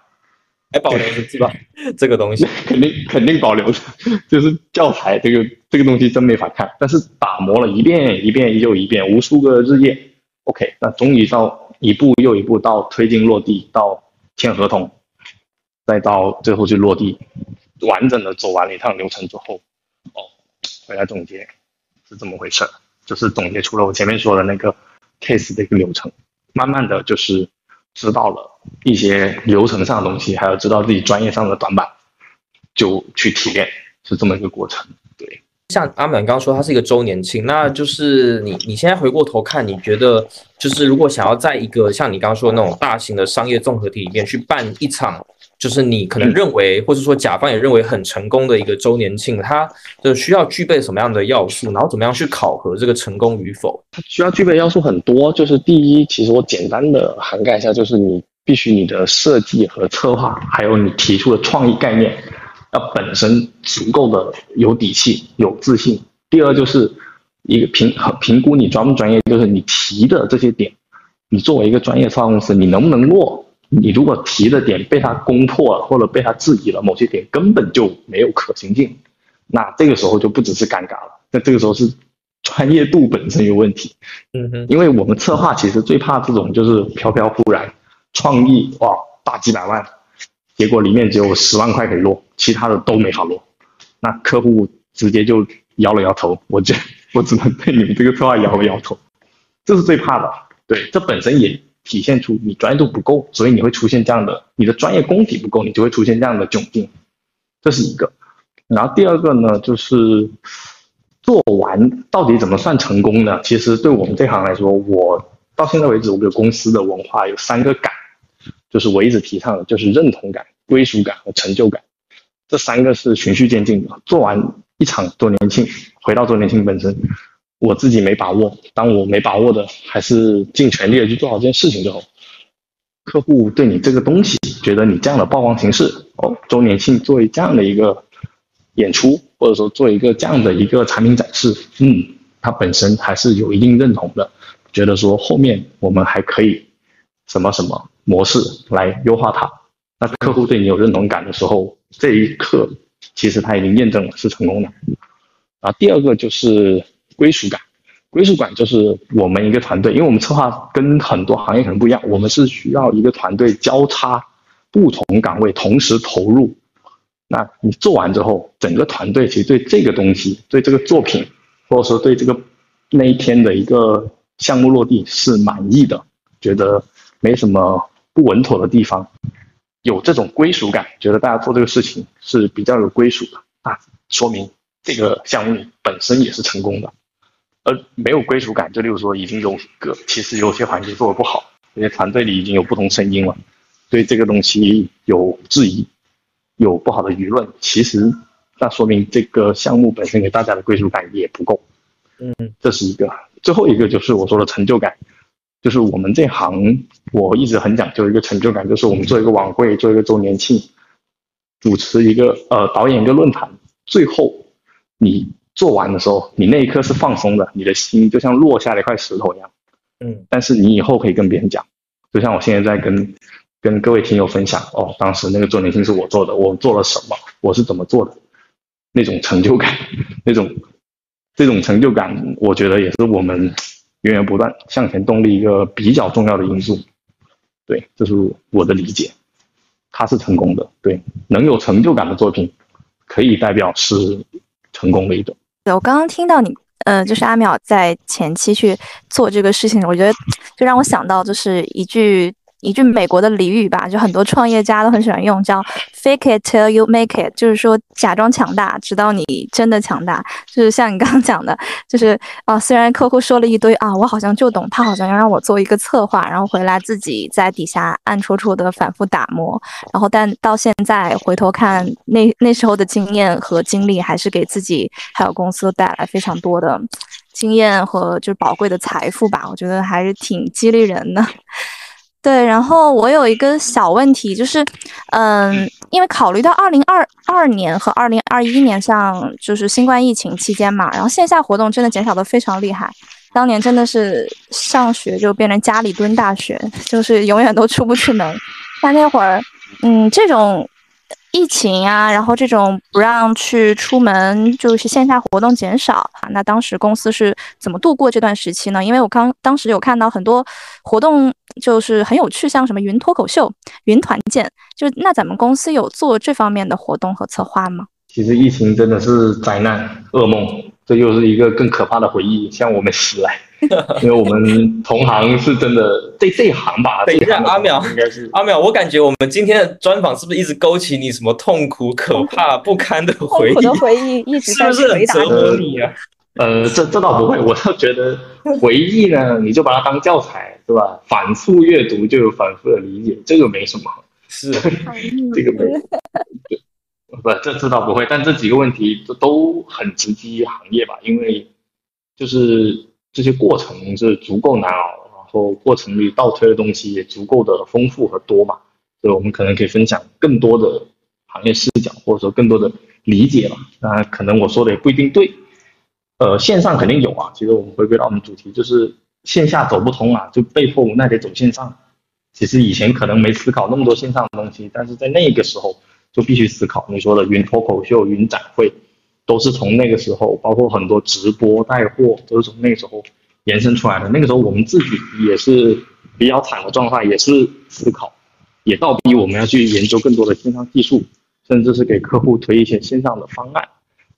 还保留着是吧？这个东西 肯定肯定保留着，就是教材这个这个东西真没法看。但是打磨了一遍一遍又一遍，无数个日夜，OK，那终于到一步又一步到推进落地，到签合同，再到最后去落地，完整的走完了一趟流程之后，哦，回来总结是这么回事，就是总结出了我前面说的那个 case 的一个流程，慢慢的就是。知道了一些流程上的东西，还要知道自己专业上的短板，就去提炼，是这么一个过程。对，像阿满刚刚说，它是一个周年庆，那就是你你现在回过头看，你觉得就是如果想要在一个像你刚刚说的那种大型的商业综合体里面去办一场。就是你可能认为，或者说甲方也认为很成功的一个周年庆，它的需要具备什么样的要素，然后怎么样去考核这个成功与否？它需要具备要素很多，就是第一，其实我简单的涵盖一下，就是你必须你的设计和策划，还有你提出的创意概念，要本身足够的有底气、有自信。第二，就是一个评评估你专不专业，就是你提的这些点，你作为一个专业策划公司，你能不能落？你如果提的点被他攻破了，或者被他质疑了，某些点根本就没有可行性，那这个时候就不只是尴尬了，那这个时候是专业度本身有问题。嗯哼，因为我们策划其实最怕这种就是飘飘忽然，创意哇大几百万，结果里面只有十万块可以落，其他的都没法落，那客户直接就摇了摇头，我就我只能对你们这个策划摇了摇头，这是最怕的。对，这本身也。体现出你专业度不够，所以你会出现这样的，你的专业功底不够，你就会出现这样的窘境，这是一个。然后第二个呢，就是做完到底怎么算成功呢？其实对我们这行来说，我到现在为止，我们公司的文化有三个感，就是我一直提倡的，就是认同感、归属感和成就感，这三个是循序渐进的。做完一场周年庆，回到周年庆本身。我自己没把握，当我没把握的，还是尽全力的去做好这件事情之后，客户对你这个东西，觉得你这样的曝光形式，哦，周年庆做这样的一个演出，或者说做一个这样的一个产品展示，嗯，它本身还是有一定认同的，觉得说后面我们还可以什么什么模式来优化它，那客户对你有认同感的时候，这一刻其实他已经验证了是成功的。啊，第二个就是。归属感，归属感就是我们一个团队，因为我们策划跟很多行业可能不一样，我们是需要一个团队交叉不同岗位同时投入。那你做完之后，整个团队其实对这个东西、对这个作品，或者说对这个那一天的一个项目落地是满意的，觉得没什么不稳妥的地方，有这种归属感，觉得大家做这个事情是比较有归属的啊，说明这个项目本身也是成功的。而没有归属感，就例如说已经有个，其实有些环节做的不好，有些团队里已经有不同声音了，对这个东西有质疑，有不好的舆论。其实，那说明这个项目本身给大家的归属感也不够。嗯，这是一个。最后一个就是我说的成就感，就是我们这行我一直很讲究一个成就感，就是我们做一个晚会，做一个周年庆，主持一个呃导演一个论坛，最后你做完的时候，你那一刻是放松的，你的心就像落下了一块石头一样。嗯，但是你以后可以跟别人讲，就像我现在在跟跟各位听友分享哦，当时那个周年庆是我做的，我做了什么，我是怎么做的，那种成就感，那种这种成就感，我觉得也是我们源源不断向前动力一个比较重要的因素。对，这是我的理解，他是成功的。对，能有成就感的作品，可以代表是成功的一种。对我刚刚听到你。嗯，就是阿淼在前期去做这个事情，我觉得就让我想到就是一句一句美国的俚语吧，就很多创业家都很喜欢用，叫 “fake it till you make it”，就是说假装强大，直到你真的强大。就是像你刚刚讲的，就是啊，虽然客户说了一堆啊，我好像就懂，他好像要让我做一个策划，然后回来自己在底下暗戳戳的反复打磨，然后但到现在回头看那那时候的经验和经历，还是给自己还有公司带来非常多的经验和就是宝贵的财富吧。我觉得还是挺激励人的。对，然后我有一个小问题，就是，嗯，因为考虑到二零二二年和二零二一年像就是新冠疫情期间嘛，然后线下活动真的减少的非常厉害，当年真的是上学就变成家里蹲大学，就是永远都出不去门。但那会儿，嗯，这种。疫情啊，然后这种不让去出门，就是线下活动减少啊。那当时公司是怎么度过这段时期呢？因为我刚当时有看到很多活动，就是很有趣，像什么云脱口秀、云团建，就那咱们公司有做这方面的活动和策划吗？其实疫情真的是灾难、噩梦，这又是一个更可怕的回忆向我们袭来。因为我们同行是真的这这一行吧。等一下，阿淼应该是阿淼，我感觉我们今天的专访是不是一直勾起你什么痛苦、可怕、不堪的回忆？痛苦的回忆一直在折磨你啊。呃，这这倒不会，我倒觉得回忆呢，你就把它当教材，对吧？反复阅读就有反复的理解，这个没什么。是，这个没。不，这这倒不会，但这几个问题都都很直击行业吧，因为就是。这些过程是足够难熬，然后过程里倒推的东西也足够的丰富和多嘛，所以我们可能可以分享更多的行业视角，或者说更多的理解吧。那可能我说的也不一定对，呃，线上肯定有啊。其实我们回归到我们主题，就是线下走不通啊，就被迫无奈得走线上。其实以前可能没思考那么多线上的东西，但是在那个时候就必须思考。你说的云脱口秀、云展会。都是从那个时候，包括很多直播带货，都是从那个时候延伸出来的。那个时候我们自己也是比较惨的状态，也是思考，也倒逼我们要去研究更多的线上技术，甚至是给客户推一些线上的方案，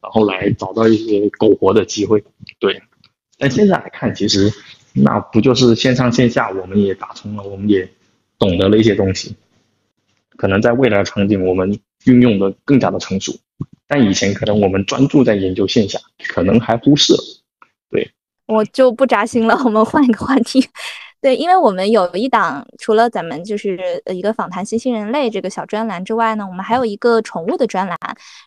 然后来找到一些苟活的机会。对，但现在来看，其实那不就是线上线下我们也打通了，我们也懂得了一些东西，可能在未来的场景我们运用的更加的成熟。但以前可能我们专注在研究线下，可能还忽视了。对，我就不扎心了。我们换一个话题。对，因为我们有一档，除了咱们就是一个访谈新兴人类这个小专栏之外呢，我们还有一个宠物的专栏。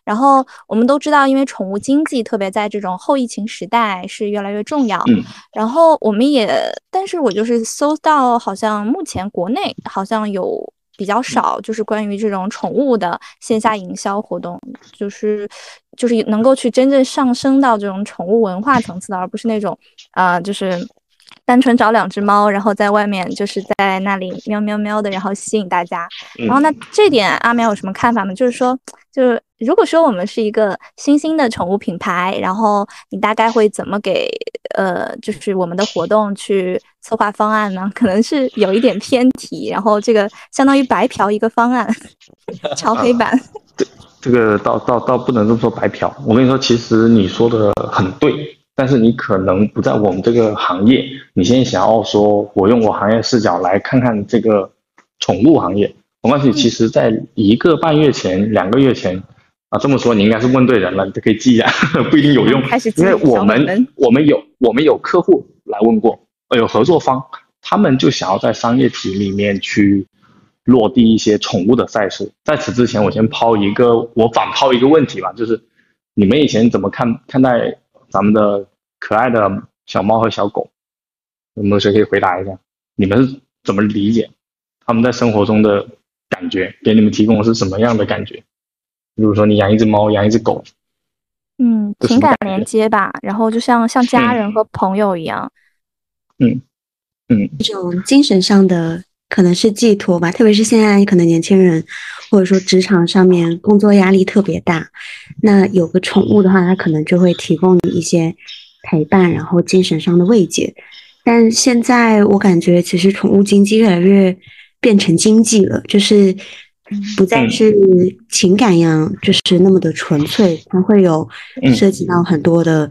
然后我们都知道，因为宠物经济特别在这种后疫情时代是越来越重要。嗯。然后我们也，但是我就是搜到，好像目前国内好像有。比较少，就是关于这种宠物的线下营销活动，就是就是能够去真正上升到这种宠物文化层次的，而不是那种啊，就是单纯找两只猫，然后在外面就是在那里喵喵喵的，然后吸引大家。然后那这点阿喵有什么看法吗？就是说，就是如果说我们是一个新兴的宠物品牌，然后你大概会怎么给？呃，就是我们的活动去策划方案呢，可能是有一点偏题，然后这个相当于白嫖一个方案，敲黑板。这这个倒倒倒不能这么说白嫖。我跟你说，其实你说的很对，但是你可能不在我们这个行业。你现在想要说，我用我行业视角来看看这个宠物行业，没关系。其实，在一个半月前、两个月前。啊，这么说你应该是问对人了，你就可以记一下，不一定有用。因为我们我们有我们有客户来问过，呃，有合作方他们就想要在商业体里面去落地一些宠物的赛事。在此之前，我先抛一个，我反抛一个问题吧，就是你们以前怎么看看待咱们的可爱的小猫和小狗？有没有谁可以回答一下？你们是怎么理解他们在生活中的感觉？给你们提供的是什么样的感觉？比如说，你养一只猫，养一只狗，嗯，情感连接吧，然后就像像家人和朋友一样，嗯嗯一种精神上的可能是寄托吧，特别是现在可能年轻人或者说职场上面工作压力特别大，那有个宠物的话，它可能就会提供你一些陪伴，然后精神上的慰藉。但现在我感觉，其实宠物经济越来越变成经济了，就是不再嗯是情感一样，就是那么的纯粹，它会有嗯涉及到很多的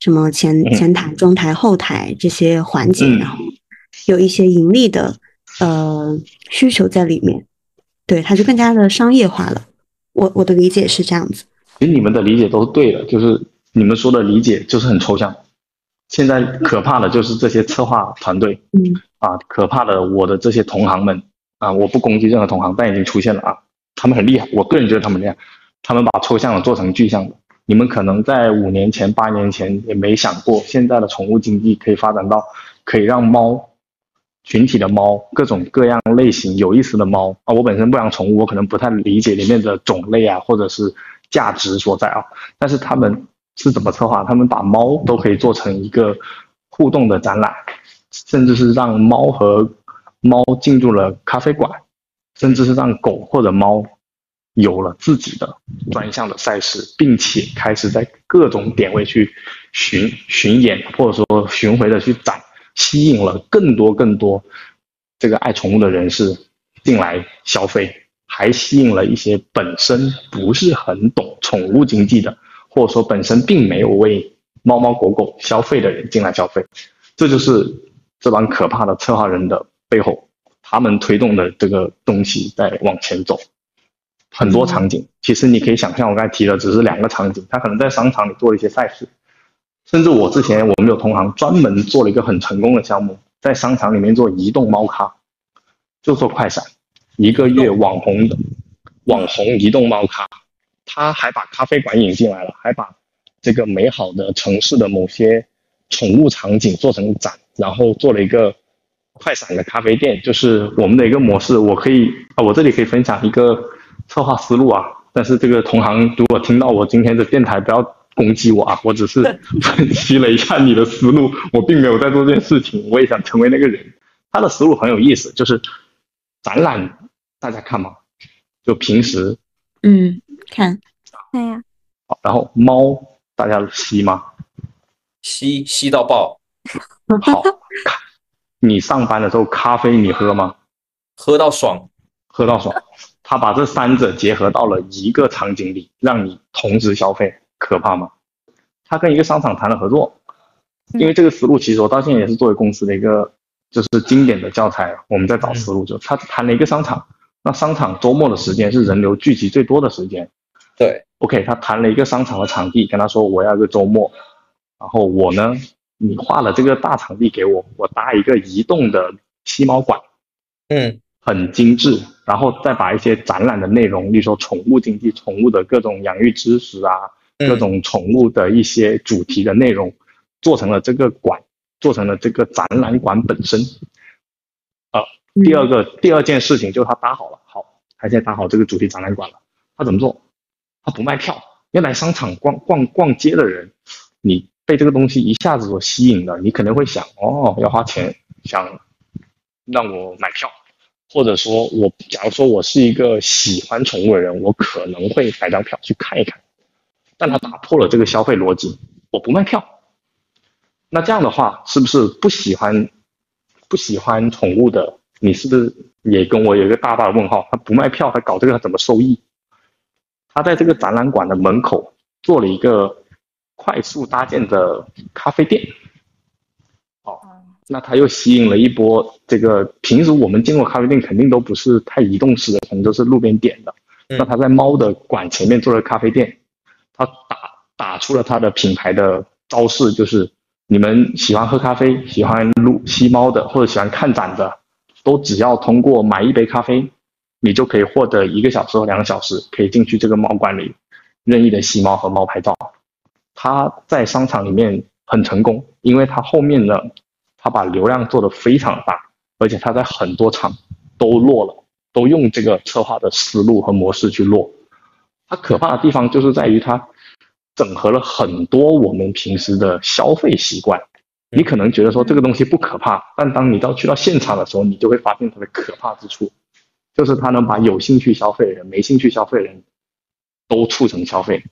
什么前嗯前台、中台、后台这些环节，嗯然后有一些盈利的呃需求在里面，对，它就更加的商业化了。我我的理解是这样子。其实你们的理解都是对的，就是你们说的理解就是很抽象。现在可怕的就是这些策划团队嗯啊，可怕的我的这些同行们啊，我不攻击任何同行，但已经出现了啊，他们很厉害，我个人觉得他们厉害，他们把抽象的做成具象的。你们可能在五年前、八年前也没想过，现在的宠物经济可以发展到可以让猫群体的猫，各种各样类型有意思的猫啊。我本身不养宠物，我可能不太理解里面的种类啊，或者是价值所在啊。但是他们是怎么策划？他们把猫都可以做成一个互动的展览，甚至是让猫和猫进入了咖啡馆，甚至是让狗或者猫有了自己的专项的赛事，并且开始在各种点位去巡巡演，或者说巡回的去展，吸引了更多更多这个爱宠物的人士进来消费，还吸引了一些本身不是很懂宠物经济的，或者说本身并没有为猫猫狗狗消费的人进来消费，这就是这帮可怕的策划人的背后，他们推动的这个东西在往前走。很多场景，其实你可以想象，我刚才提的只是两个场景，他可能在商场里做了一些赛事，甚至我之前我们有同行专门做了一个很成功的项目，在商场里面做移动猫咖，就做快闪，一个月网红的网红移动猫咖，他还把咖啡馆引进来了，还把这个美好的城市的某些宠物场景做成展，然后做了一个快闪的咖啡店，就是我们的一个模式。我可以啊，我这里可以分享一个策划思路啊，但是这个同行如果听到我今天的电台，不要攻击我啊，我只是分析了一下你的思路，我并没有在做这件事情，我也想成为那个人。他的思路很有意思，就是展览大家看嘛？就平时嗯，看对呀，好然后猫大家吸吗？吸吸到爆，好，咖你上班的时候咖啡你喝吗？喝到爽，喝到爽。他把这三者结合到了一个场景里，让你同时消费，可怕吗？他跟一个商场谈了合作，因为这个思路其实我到现在也是作为公司的一个就是经典的教材，我们在找思路，就他谈了一个商场，那商场周末的时间是人流聚集最多的时间，对，OK，他谈了一个商场的场地，跟他说我要一个周末，然后我呢，你画了这个大场地给我，我搭一个移动的吸猫馆，嗯。很精致，然后再把一些展览的内容，例如说宠物经济、宠物的各种养育知识啊，嗯。各种宠物的一些主题的内容，做成了这个馆，做成了这个展览馆本身。呃，第二个第二件事情就是他搭好了，好，他现在搭好这个主题展览馆了，他怎么做？他不卖票，要来商场逛逛逛街的人，你被这个东西一下子所吸引了，你可能会想，哦，要花钱，想让我买票，或者说我假如说我是一个喜欢宠物的人，我可能会买张票去看一看，但他打破了这个消费逻辑，我不卖票，那这样的话，是不是不喜欢不喜欢宠物的，你是不是也跟我有一个大大的问号？他不卖票，他搞这个他怎么收益？他在这个展览馆的门口做了一个快速搭建的咖啡店，哦，那他又吸引了一波这个平时我们见过咖啡店肯定都不是太移动式的，可能都是路边点的。嗯那他在猫的馆前面做了咖啡店，他打打出了他的品牌的招式，就是你们喜欢喝咖啡、喜欢撸吸猫的，或者喜欢看展的，都只要通过买一杯咖啡，你就可以获得一个小时或两个小时，可以进去这个猫馆里任意的吸猫和猫拍照。他在商场里面很成功，因为他后面呢，他把流量做得非常大，而且他在很多场都落了，都用这个策划的思路和模式去落。他可怕的地方就是在于他整合了很多我们平时的消费习惯。你可能觉得说这个东西不可怕，但当你到去到现场的时候，你就会发现它的可怕之处，就是它能把有兴趣消费的人、没兴趣消费的人都促成消费。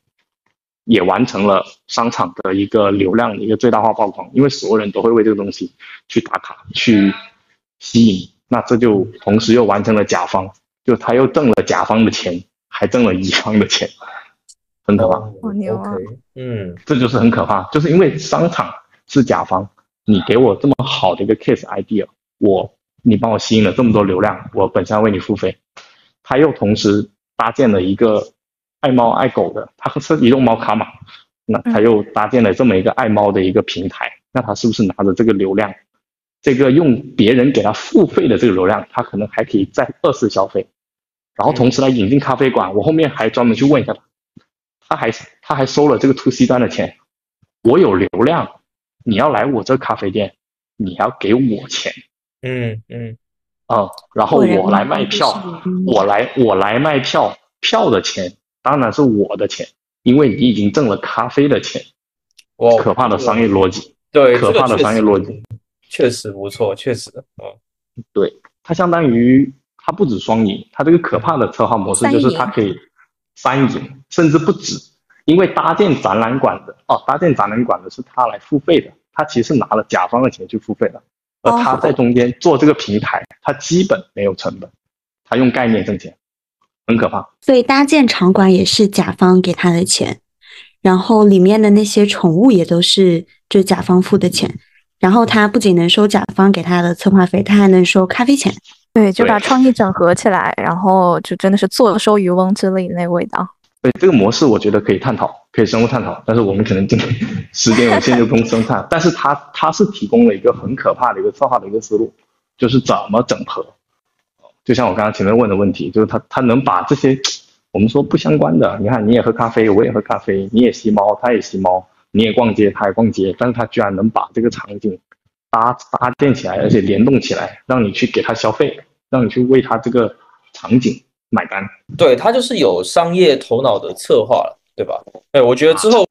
也完成了商场的一个流量的一个最大化曝光，因为所有人都会为这个东西去打卡去吸引，那这就同时又完成了甲方，就他又挣了甲方的钱，还挣了乙方的钱，很可怕。好牛啊！嗯，这就是很可怕，就是因为商场是甲方，你给我这么好的一个 case idea，我你帮我吸引了这么多流量，我本身要为你付费，他又同时搭建了一个。爱猫爱狗的，他是移动猫咖嘛？那他又搭建了这么一个爱猫的一个平台，那他是不是拿着这个流量，这个用别人给他付费的这个流量，他可能还可以再二次消费，然后同时来引进咖啡馆。我后面还专门去问一下他，他还他还收了这个 to C 端的钱。我有流量，你要来我这咖啡店，你要给我钱。嗯嗯，啊，然后我来卖票，我来我来卖票，票的钱。当然是我的钱，因为你已经挣了咖啡的钱。哇，可怕的商业逻辑，对，可怕的商业逻辑，确实不错，确实，嗯，对，它相当于它不止双赢，它这个可怕的策划模式就是它可以三赢，甚至不止，因为搭建展览馆的哦，搭建展览馆的是他来付费的，他其实拿了甲方的钱去付费的，而他在中间做这个平台，他基本没有成本，他用概念挣钱。很可怕，所以搭建场馆也是甲方给他的钱，然后里面的那些宠物也都是就甲方付的钱，然后他不仅能收甲方给他的策划费，他还能收咖啡钱。对，就把创意整合起来，然后就真的是坐收渔翁之利那味道。对这个模式，我觉得可以探讨，可以深入探讨，但是我们可能今天 时间有限，就不用深探。但是他他是提供了一个很可怕的一个策划的一个思路，就是怎么整合。就像我刚刚前面问的问题，就是他他能把这些我们说不相关的，你看你也喝咖啡，我也喝咖啡，你也吸猫，他也吸猫，你也逛街，他也逛街，但是他居然能把这个场景搭搭建起来，而且联动起来，让你去给他消费，让你去为他这个场景买单。对他就是有商业头脑的策划了，对吧？对，我觉得之后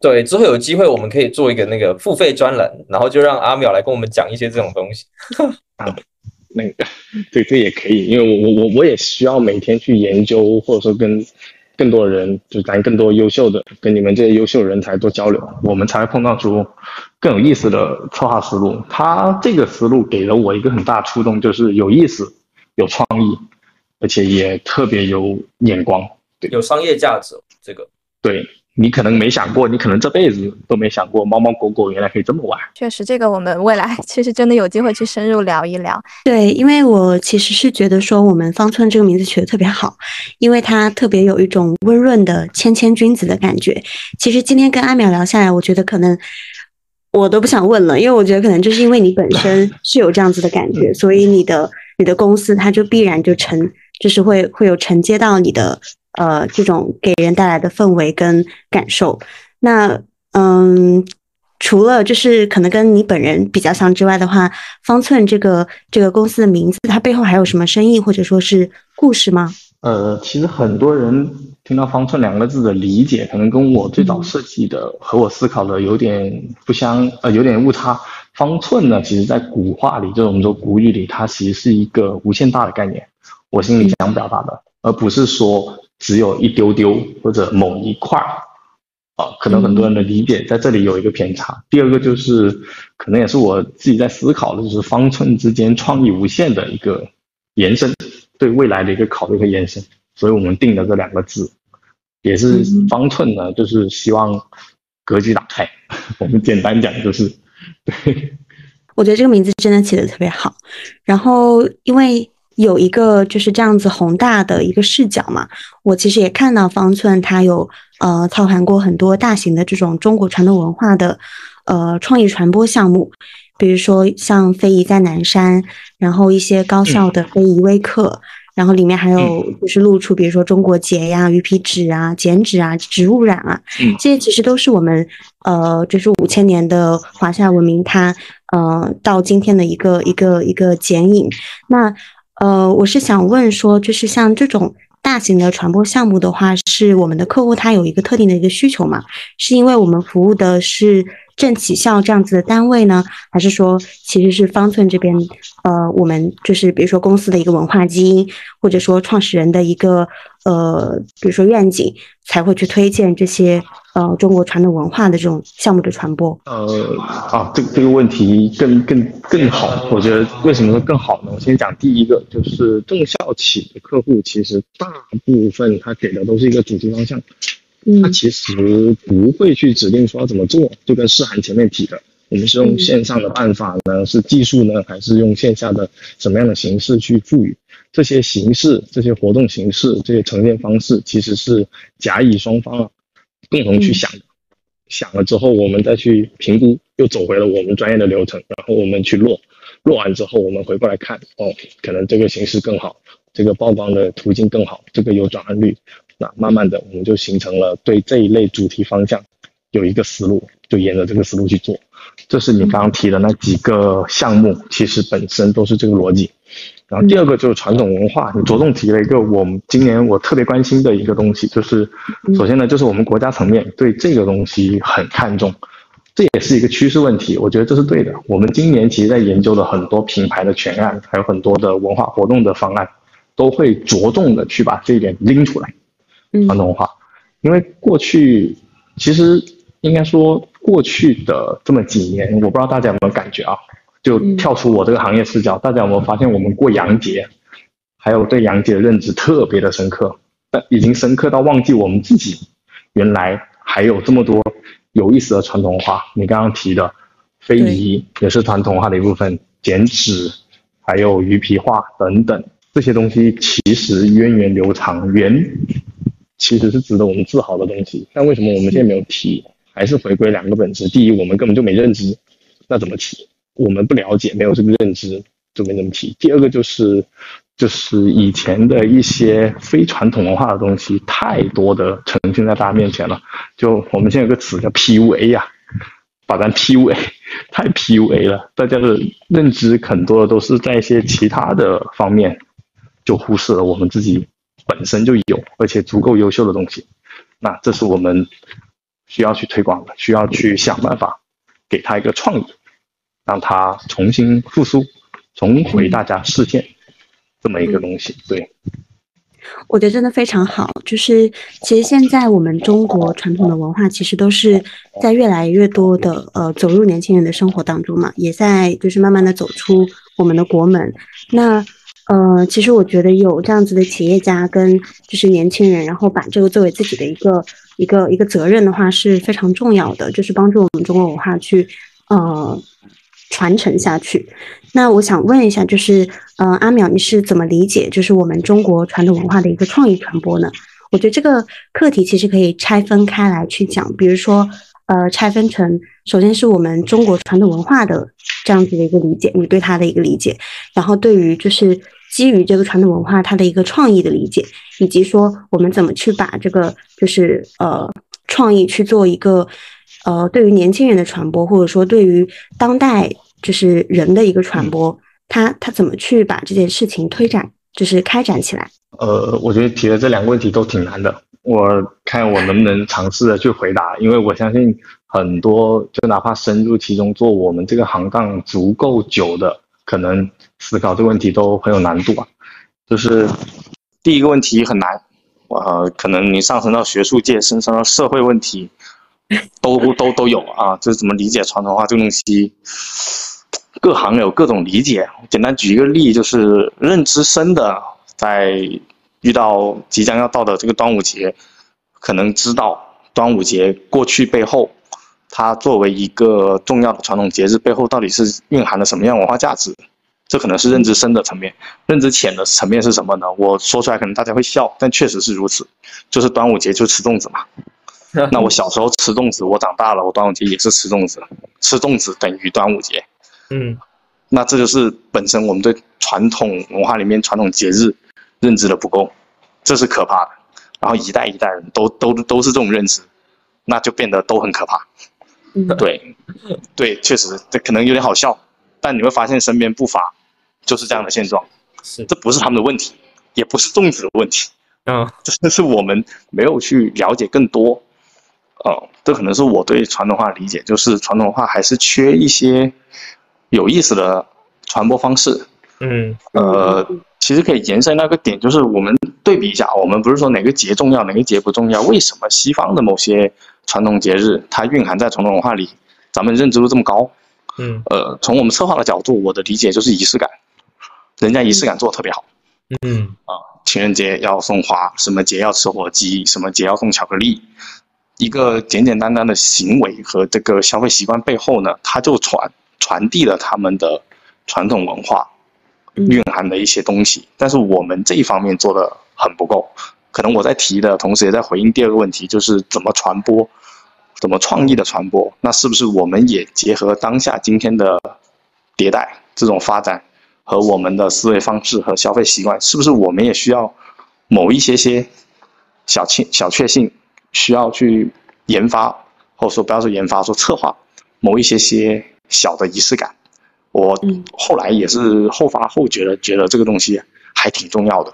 对之后有机会我们可以做一个那个付费专栏，然后就让阿淼来跟我们讲一些这种东西。那个，对，这也可以，因为我我我我也需要每天去研究，或者说跟更多人，就咱更多优秀的，跟你们这些优秀人才多交流，我们才会碰撞出更有意思的策划思路。他这个思路给了我一个很大触动，就是有意思、有创意，而且也特别有眼光，对，有商业价值，这个对。你可能没想过，你可能这辈子都没想过，猫猫狗狗原来可以这么玩。确实，这个我们未来其实真的有机会去深入聊一聊。对，因为我其实是觉得说，我们方寸这个名字取得特别好，因为它特别有一种温润的谦谦君子的感觉。其实今天跟阿淼聊下来，我觉得可能我都不想问了，因为我觉得可能就是因为你本身是有这样子的感觉，所以你的你的公司它就必然就承，就是会会有承接到你的。呃，这种给人带来的氛围跟感受，那嗯，除了就是可能跟你本人比较像之外的话，方寸这个这个公司的名字，它背后还有什么深意或者说是故事吗？呃，其实很多人听到方寸两个字的理解，可能跟我最早设计的和我思考的有点不相，呃，有点误差。方寸呢，其实在古话里，就是我们说古语里，它其实是一个无限大的概念。我心里想表达的，而不是说。只有一丢丢或者某一块儿，啊，可能很多人的理解在这里有一个偏差。第二个就是，可能也是我自己在思考的，就是方寸之间创意无限的一个延伸，对未来的一个考虑和延伸。所以我们定的这两个字，也是方寸呢，就是希望格局打开。我们简单讲就是，对。我觉得这个名字真的起的特别好，然后因为。有一个就是这样子宏大的一个视角嘛，我其实也看到方寸他有呃操盘过很多大型的这种中国传统文化的呃创意传播项目，比如说像非遗在南山，然后一些高校的非遗微课。然后里面还有就是露出，比如说中国结呀、鱼皮纸啊、剪纸啊、植物染啊，这些其实都是我们呃，就是五千年的华夏文明它呃到今天的一个一个一个剪影。那呃，我是想问说，就是像这种大型的传播项目的话，是我们的客户他有一个特定的一个需求吗？是因为我们服务的是？政企校这样子的单位呢，还是说其实是方寸这边，呃，我们就是比如说公司的一个文化基因，或者说创始人的一个呃，比如说愿景，才会去推荐这些呃中国传统文化的这种项目的传播。呃，啊，这这个问题更更更好，我觉得为什么说更好呢？我先讲第一个，就是重校企的客户，其实大部分他给的都是一个主题方向。他其实不会去指定说要怎么做，就跟诗涵前面提的，我们是用线上的办法呢，是技术呢，还是用线下的什么样的形式去赋予这些形式、这些活动形式、这些呈现方式，其实是甲乙双方啊共同去想的。想了之后，我们再去评估，又走回了我们专业的流程，然后我们去落，落完之后，我们回过来看，哦，可能这个形式更好，这个曝光的途径更好，这个有转换率。那慢慢的，我们就形成了对这一类主题方向有一个思路，就沿着这个思路去做。这是你刚刚提的那几个项目，其实本身都是这个逻辑。然后第二个就是传统文化，你着重提了一个我们今年我特别关心的一个东西，就是首先呢，就是我们国家层面对这个东西很看重，这也是一个趋势问题。我觉得这是对的。我们今年其实在研究了很多品牌的全案，还有很多的文化活动的方案，都会着重的去把这一点拎出来。传统文化，因为过去其实应该说过去的这么几年，我不知道大家有没有感觉啊？就跳出我这个行业视角，大家有没有发现我们过洋节，还有对洋节的认知特别的深刻，但已经深刻到忘记我们自己原来还有这么多有意思的传统文化。你刚刚提的非遗也是传统文化的一部分，剪纸，还有鱼皮画等等这些东西，其实源远流长，源。其实是值得我们自豪的东西，但为什么我们现在没有提？还是回归两个本质：第一，我们根本就没认知，那怎么提？我们不了解，没有这个认知，就没怎么提。第二个就是，就是以前的一些非传统文化的东西，太多的呈现在大家面前了。就我们现在有个词叫 PUA 呀，把咱 PUA，太 PUA 了。大家的认知很多的都是在一些其他的方面，就忽视了我们自己。本身就有，而且足够优秀的东西，那这是我们需要去推广的，需要去想办法给他一个创意，让它重新复苏，重回大家视线，这么一个东西。对，我觉得真的非常好。就是其实现在我们中国传统的文化，其实都是在越来越多的呃走入年轻人的生活当中嘛，也在就是慢慢的走出我们的国门。那呃，其实我觉得有这样子的企业家跟就是年轻人，然后把这个作为自己的一个一个一个责任的话是非常重要的，就是帮助我们中国文化去呃传承下去。那我想问一下，就是呃阿淼，你是怎么理解就是我们中国传统文化的一个创意传播呢？我觉得这个课题其实可以拆分开来去讲，比如说呃拆分成，首先是我们中国传统文化的。这样子的一个理解，你对他的一个理解，然后对于就是基于这个传统文化它的一个创意的理解，以及说我们怎么去把这个就是呃创意去做一个呃对于年轻人的传播，或者说对于当代就是人的一个传播，他他怎么去把这件事情推展，就是开展起来？呃，我觉得提的这两个问题都挺难的，我看我能不能尝试的去回答，因为我相信。很多就哪怕深入其中做我们这个行当足够久的，可能思考这个问题都很有难度啊。就是第一个问题很难，呃，可能你上升到学术界，升升到社会问题，都都都有啊。就是怎么理解传统化这个东西，各行有各种理解。简单举一个例，就是认知深的，在遇到即将要到的这个端午节，可能知道端午节过去背后。它作为一个重要的传统节日，背后到底是蕴含了什么样文化价值？这可能是认知深的层面。认知浅的层面是什么呢？我说出来可能大家会笑，但确实是如此。就是端午节就吃粽子嘛。那我小时候吃粽子，我长大了，我端午节也是吃粽子，吃粽子等于端午节。嗯那这就是本身我们对传统文化里面传统节日认知的不够，这是可怕的。然后一代一代人都都都是这种认知，那就变得都很可怕。嗯对，对，确实这可能有点好笑，但你会发现身边不乏就是这样的现状。是这不是他们的问题，也不是粽子的问题，嗯这是我们没有去了解更多。哦，这可能是我对传统文化的理解，就是传统文化还是缺一些有意思的传播方式。嗯呃，其实可以延伸那个点，就是我们对比一下，我们不是说哪个节重要，哪个节不重要，为什么西方的某些传统节日它蕴含在传统文化里，咱们认知度这么高？嗯呃，从我们策划的角度，我的理解就是仪式感，人家仪式感做的特别好。嗯啊情人节要送花，什么节要吃火鸡，什么节要送巧克力，一个简简单单的行为和这个消费习惯背后呢，它就传传递了他们的传统文化嗯蕴含的一些东西。但是我们这一方面做的很不够，可能我在提的同时，也在回应第二个问题，就是怎么传播，怎么创意的传播。那是不是我们也结合当下今天的迭代这种发展？和我们的思维方式和消费习惯，是不是我们也需要某一些些小确小确幸，需要去研发，或者说不要说研发，说策划某一些些小的仪式感。我嗯后来也是后发后觉的，觉得这个东西还挺重要的，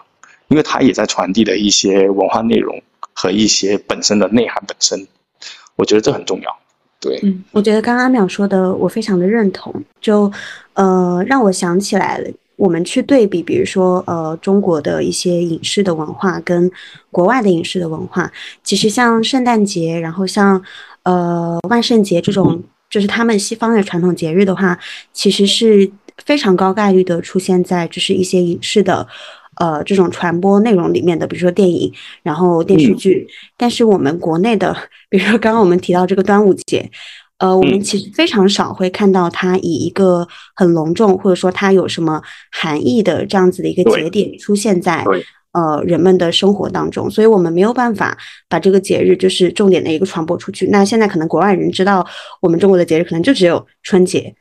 因为它也在传递的一些文化内容和一些本身的内涵本身，我觉得这很重要。对，嗯，我觉得刚刚阿淼说的我非常的认同，就呃让我想起来了，我们去对比，比如说呃中国的一些影视的文化跟国外的影视的文化，其实像圣诞节，然后像呃万圣节这种，就是他们西方的传统节日的话，其实是非常高概率的出现在就是一些影视的。呃，这种传播内容里面的，比如说电影，然后电视剧，但是我们国内的，比如说刚刚我们提到这个端午节，呃，我们嗯。其实非常少会看到它以一个很隆重，或者说它有什么含义的这样子的一个节点出现在对呃人们的生活当中，所以我们没有办法把这个节日就是重点的一个传播出去。那现在可能国外人知道我们中国的节日可能就只有春节，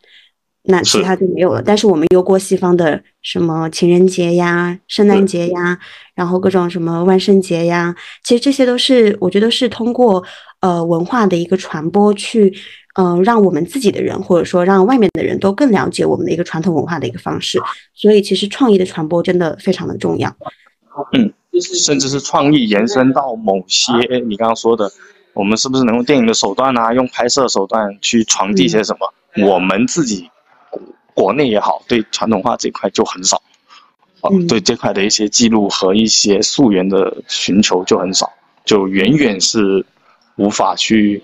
那其他就没有了。但是我们又过西方的什么情人节呀、圣诞节呀，然后各种什么万圣节呀，其实这些都是我觉得是通过呃文化的一个传播去，呃让我们自己的人或者说让外面的人都更了解我们的一个传统文化的一个方式。所以其实创意的传播真的非常的重要。甚至是创意延伸到某些你刚刚说的，我们是不是能用电影的手段啊，用拍摄手段去传递些什么？我们自己国国内也好，对传统文化这块就很少，哦、嗯。对这块的一些记录和一些溯源的寻求就很少，就远远是无法去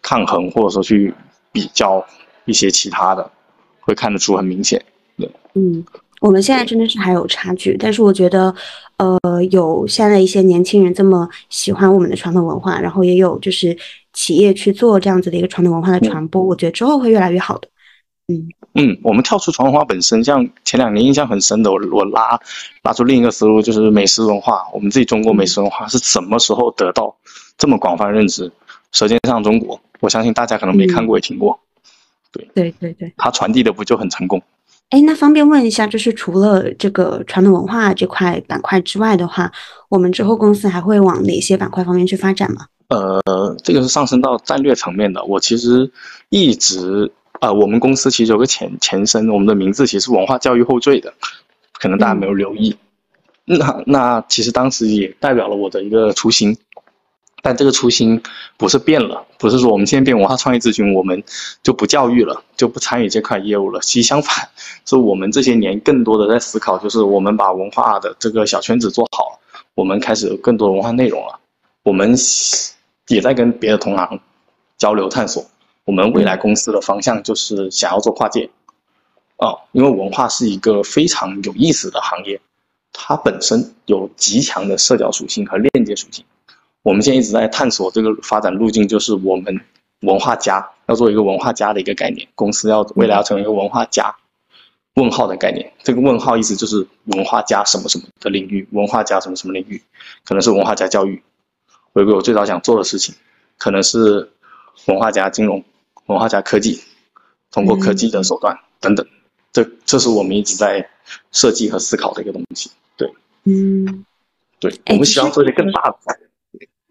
抗衡或者说去比较一些其他的，会看得出很明显。嗯，我们现在真的是还有差距，但是我觉得，呃，有现在一些年轻人这么喜欢我们的传统文化，然后也有就是企业去做这样子的一个传统文化的传播，我觉得之后会越来越好的。嗯嗯，我们跳出传统文化本身，像前两年印象很深的，我我拉拉出另一个思路，就是美食文化。我们自己中国美食文化是什么时候得到这么广泛认知？《舌尖上中国》，我相信大家可能没看过也听过，对对对。它传递的不就很成功？哎，那方便问一下，就是除了这个传统文化这块板块之外的话，我们之后公司还会往哪些板块方面去发展吗？呃，这个是上升到战略层面的。我其实一直呃，我们公司其实有个前前身，我们的名字其实是文化教育后缀的，可能大家没有留意。那那其实当时也代表了我的一个初心，但这个初心不是变了，不是说我们现在变文化创意咨询，我们就不教育了，就不参与这块业务了。其实相反，是我们这些年更多的在思考，就是我们把文化的这个小圈子做好，我们开始有更多的文化内容了。我们也在跟别的同行交流探索。我们未来公司的方向就是想要做跨界，哦，因为文化是一个非常有意思的行业，它本身有极强的社交属性和链接属性。我们现在一直在探索这个发展路径，就是我们文化家要做一个文化家的一个概念，公司要未来要成为一个文化家。问号的概念，这个问号意思就是文化加什么什么的领域，文化加什么什么领域，可能是文化加教育。回归我最早想做的事情，可能是文化加金融、文化加科技，通过科技的手段等等，这这是我们一直在设计和思考的一个东西。对，嗯对，哎我们希望做一些更大的。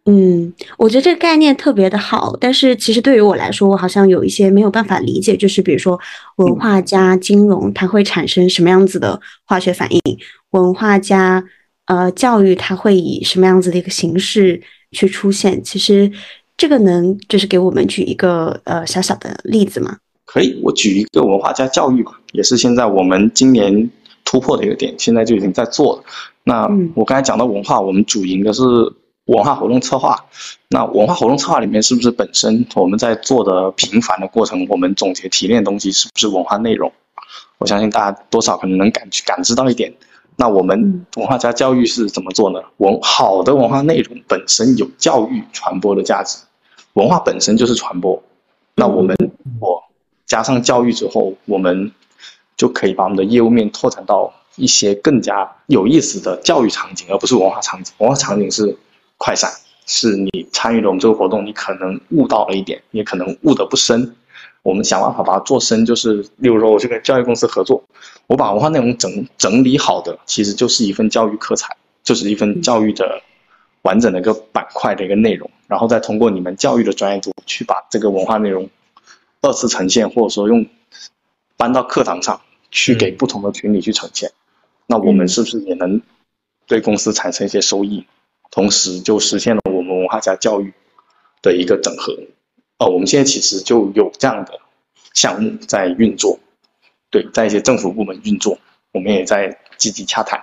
嗯，我觉得这个概念特别的好，但是其实对于我来说，我好像有一些没有办法理解，就是比如说文化加金融，它会产生什么样子的化学反应？文化加呃教育，它会以什么样子的一个形式去出现？其实这个能就是给我们举一个呃小小的例子吗？可以，我举一个文化加教育吧，也是现在我们今年突破的一个点，现在就已经在做了。那嗯我刚才讲到文化，我们主营的是文化活动策划。那文化活动策划里面，是不是本身我们在做的频繁的过程，我们总结提炼的东西是不是文化内容？我相信大家多少可能能感感知到一点。那我们嗯文化加教育是怎么做呢？文好的文化内容本身有教育传播的价值，文化本身就是传播。那我们我加上教育之后，我们就可以把我们的业务面拓展到一些更加有意思的教育场景，而不是文化场景。文化场景是快闪，是你参与了我们这个活动，你可能悟到了一点，也可能悟得不深。我们想办法把它做深，就是例如说，我去跟教育公司合作，我把文化内容整整理好的，其实就是一份教育课材，就是一份教育的完整的一个板块的一个内容，然后再通过你们教育的专业度去把这个文化内容二次呈现，或者说用搬到课堂上去给不同的群体去呈现。那我们是不是也能对公司产生一些收益，同时就实现了我们文化加教育的一个整合？呃，我们现在其实就有这样的项目在运作，对，在一些政府部门运作，我们也在积极洽谈，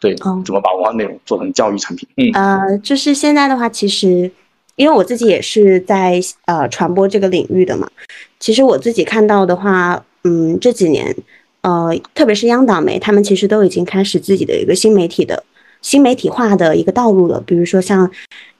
对，哦。怎么把文化内容做成教育产品？嗯，呃，就是现在的话，其实因为我自己也是在呃传播这个领域的嘛，其实我自己看到的话，嗯，这几年呃，特别是央党媒，他们其实都已经开始自己的一个新媒体的新媒体化的一个道路了，比如说像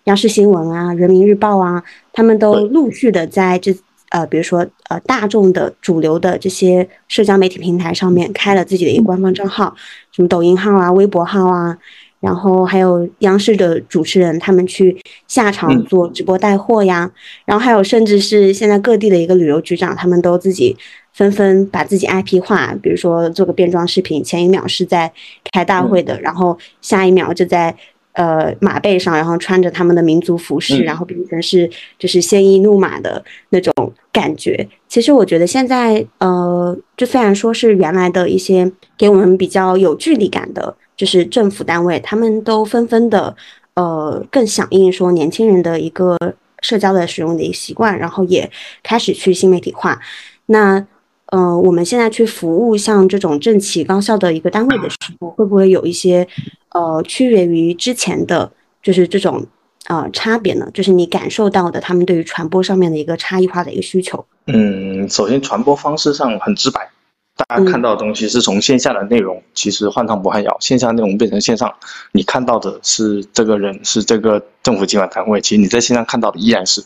央视新闻啊、人民日报啊，他们都陆续的在这。呃，比如说，呃，大众的主流的这些社交媒体平台上面开了自己的一个官方账号，什么抖音号啊、微博号啊，然后还有央视的主持人他们去下场嗯做直播带货呀，然后还有甚至是现在各地的一个旅游局长，他们都自己纷纷把自己 IP 化，比如说做个变装视频，前一秒是在开大会的，然后下一秒就在。呃，马背上，然后穿着他们的民族服饰，嗯然后变成是就是鲜衣怒马的那种感觉。其实我觉得现在，呃，就虽然说是原来的一些给我们比较有距离感的，就是政府单位，他们都纷纷的，呃，更响应说年轻人的一个社交的使用的一个习惯，然后也开始去新媒体化。那，呃，我们现在去服务像这种政企高校的一个单位的时候，会不会有一些呃区别于之前的，就是这种呃差别呢？就是你感受到的他们对于传播上面的一个差异化的一个需求。嗯，首先传播方式上很直白，大家看到的东西是从线下的内容，其实换汤不换药，线下内容变成线上，你看到的是这个人是这个政府机关单位，其实你在线上看到的依然是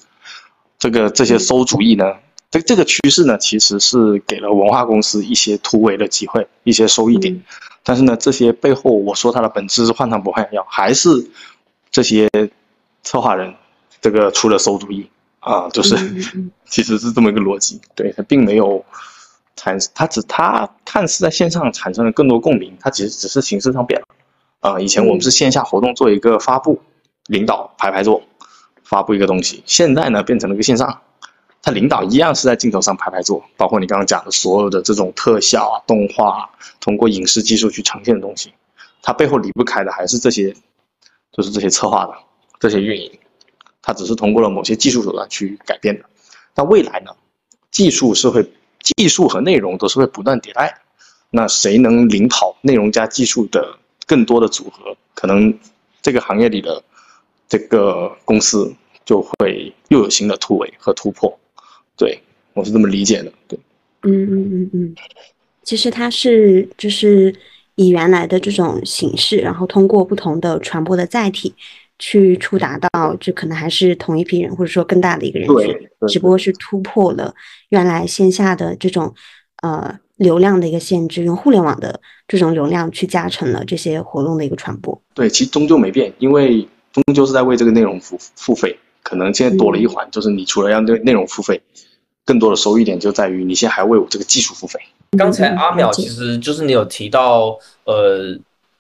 这个这些馊主意呢。这这个趋势呢，其实是给了文化公司一些突围的机会，一些收益点。但是呢，这些背后我说它的本质是换汤不换药，还是这些策划人这个出了馊主意啊，就是。其实是这么一个逻辑，对，它并没有产，它只它看似在线上产生了更多共鸣，它其实只是形式上变了。啊、以前我们是线下活动做一个发布，领导排排坐，发布一个东西，现在呢变成了一个线上，他领导一样是在镜头上排排坐，包括你刚刚讲的所有的这种特效啊、动画啊，通过影视技术去呈现的东西，它背后离不开的还是这些，就是这些策划的这些运营，它只是通过了某些技术手段去改变的。那未来呢？技术是会，技术和内容都是会不断迭代。那谁能领跑内容加技术的更多的组合，可能这个行业里的这个公司就会又有新的突围和突破。对我是这么理解的。对，嗯嗯嗯嗯，其实它是就是以原来的这种形式，然后通过不同的传播的载体，去触达到就可能还是同一批人，或者说更大的一个人群，只不过是突破了原来线下的这种呃流量的一个限制，用互联网的这种流量去加成了这些活动的一个传播。对，其实终究没变，因为终究是在为这个内容付付费。可能现在多了一环，就是你除了让内内容付费，更多的收益点就在于你现在还为我这个技术付费。刚才阿淼其实就是你有提到，呃。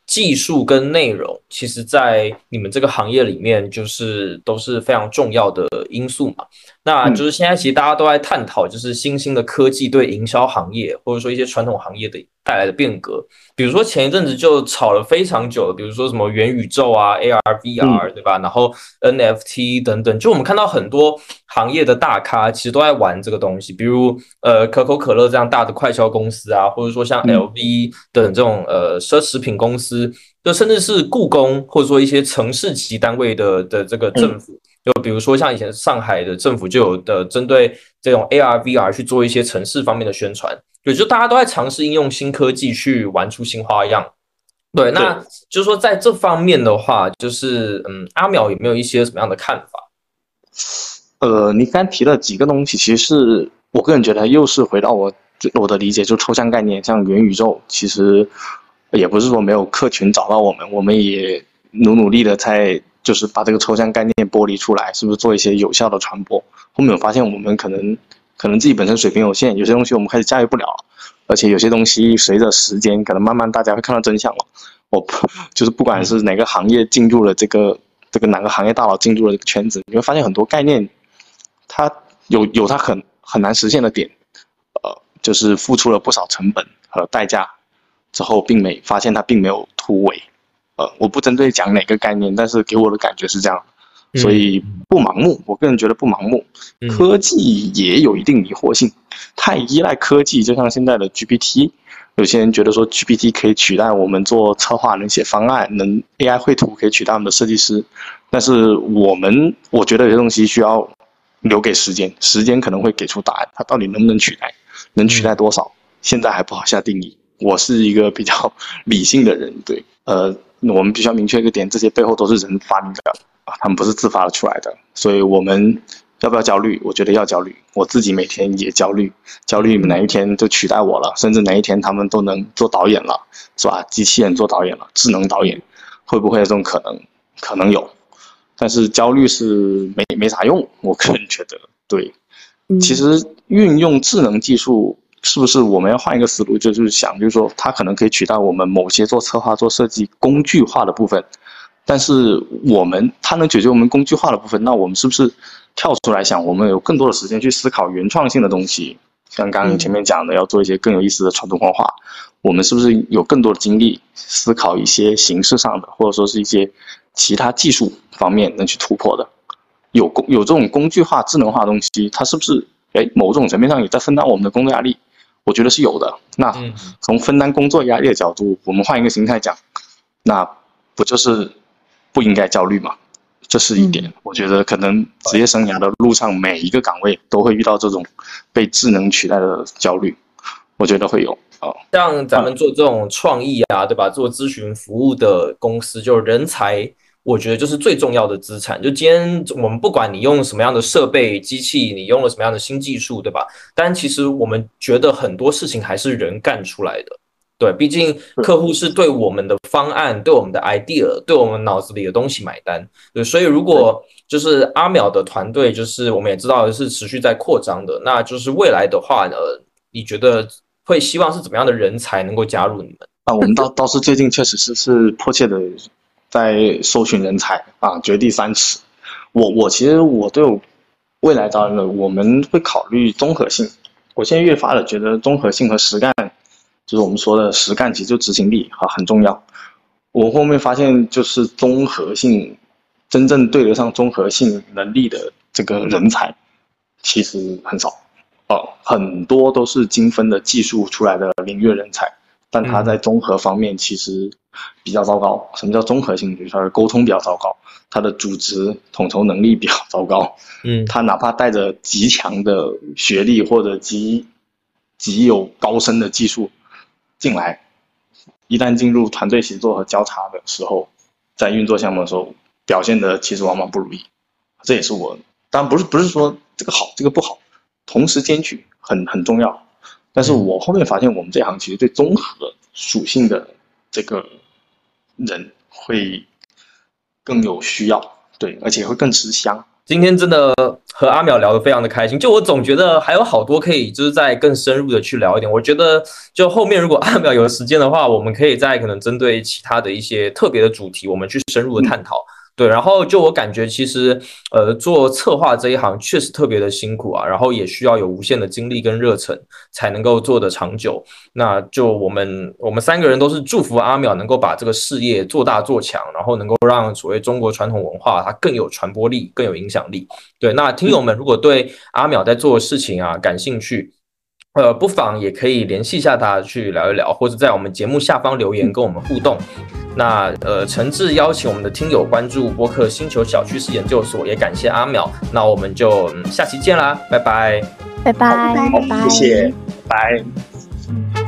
技术跟内容，其实，在你们这个行业里面，就是都是非常重要的因素嘛。那就是现在，其实大家都在探讨，就是新兴的科技对营销行业，或者说一些传统行业的带来的变革。比如说前一阵子就炒了非常久，比如说什么元宇宙啊、AR、VR，对吧？然后 NFT 等等，就我们看到很多行业的大咖其实都在玩这个东西。比如呃，可口可乐这样大的快销公司啊，或者说像 LV 等这种呃奢侈品公司，就甚至是故宫，或者说一些城市级单位的的这个政府。就比如说像以前上海的政府就有的针对这种 AR VR 去做一些城市方面的宣传，对，就大家都在尝试应用新科技去玩出新花样。对，那就是说在这方面的话，就是嗯，阿淼有没有一些什么样的看法？呃，你刚提了几个东西，其实是我个人觉得又是回到我我的理解，就抽象概念，像元宇宙，其实也不是说没有客群找到我们，我们也努努力的在。就是把这个抽象概念剥离出来，是不是做一些有效的传播？后面我发现我们可能可能自己本身水平有限，有些东西我们开始驾驭不了，而且有些东西随着时间，可能慢慢大家会看到真相了。我就是不管是哪个行业进入了这个这个哪个行业大佬进入了这个圈子，你会发现很多概念，它有有它很很难实现的点，呃，就是付出了不少成本和代价之后，并没发现它并没有突围。呃，我不针对讲哪个概念，但是给我的感觉是这样，所以不盲目。我个人觉得不盲目，科技也有一定迷惑性，太依赖科技，就像现在的 GPT，有些人觉得说 GPT 可以取代我们做策划，能写方案，能 AI 绘图可以取代我们的设计师，但是我们我觉得有些东西需要留给时间，时间可能会给出答案，它到底能不能取代，能取代多少，现在还不好下定义。我是一个比较 理性的人，对，呃。我们必须要明确一个点，这些背后都是人发明的啊，他们不是自发的出来的。所以我们要不要焦虑？我觉得要焦虑。我自己每天也焦虑，焦虑哪一天就取代我了，甚至哪一天他们都能做导演了，是吧？机器人做导演了，智能导演会不会有这种可能？可能有，但是焦虑是没没啥用。我个人觉得，对，其实运用智能技术。是不是我们要换一个思路，就是想，就是说，它可能可以取代我们某些做策划、做设计工具化的部分，但是我们它能解决我们工具化的部分，那我们是不是跳出来想，我们有更多的时间去思考原创性的东西？像刚刚前面讲的，要做一些更有意思的传统文化，我们是不是有更多的精力思考一些形式上的，或者说是一些其他技术方面能去突破的？有工有这种工具化、智能化的东西，它是不是哎某种层面上也在分担我们的工作压力？我觉得是有的。那从分担工作压力的角度，我们换一个心态讲，那不就是不应该焦虑吗？这是一点。我觉得可能职业生涯的路上，每一个岗位都会遇到这种被智能取代的焦虑。我觉得会有啊。像咱们做这种创意啊，对吧？做咨询服务的公司，就人才。我觉得就是最重要的资产。就今天我们不管你用什么样的设备、机器，你用了什么样的新技术，对吧？但其实我们觉得很多事情还是人干出来的。对，毕竟客户是对我们的方案、对我们的 idea、对我们脑子里的东西买单。对，所以如果就是阿淼的团队，就是我们也知道是持续在扩张的，那就是未来的话呢，你觉得会希望是怎么样的人才能够加入你们？啊，我们倒倒是最近确实是是迫切的。在搜寻人才啊，掘地三尺。我我其实我对未来招人的，我们会考虑综合性。我现在越发的觉得综合性和实干，就是我们说的实干，其实就执行力啊很重要。我后面发现，就是综合性真正对得上综合性能力的这个人才，其实很少哦，很多都是精分的技术出来的领域人才。但他在综合方面其实比较糟糕。什么叫综合性？就是他的沟通比较糟糕，他的组织统筹能力比较糟糕。嗯，他哪怕带着极强的学历或者极极有高深的技术进来，一旦进入团队协作和交叉的时候，在运作项目的时候，表现的其实往往不如意。这也是我，当然不是不是说这个好这个不好，同时兼具很很重要。但是我后面发现，我们这行其实对综合属性的这个人会更有需要，对，而且会更吃香。今天真的和阿淼聊得非常的开心，就我总觉得还有好多可以就是在更深入的去聊一点。我觉得就后面如果阿淼有时间的话，我们可以再可能针对其他的一些特别的主题，我们去深入的探讨。对，然后就我感觉，其实，呃，做策划这一行确实特别的辛苦啊，然后也需要有无限的精力跟热忱，才能够做得长久。那就我们我们三个人都是祝福阿淼能够把这个事业做大做强，然后能够让所谓中国传统文化它更有传播力，更有影响力。对，那听友们如果对阿淼在做的事情啊感兴趣，呃，不妨也可以联系一下他去聊一聊，或者在我们节目下方留言跟我们互动。那呃，诚挚邀请我们的听友关注播客星球小趋势研究所，也感谢阿淼。那我们就下期见啦，拜拜，拜拜，拜拜，谢谢，拜。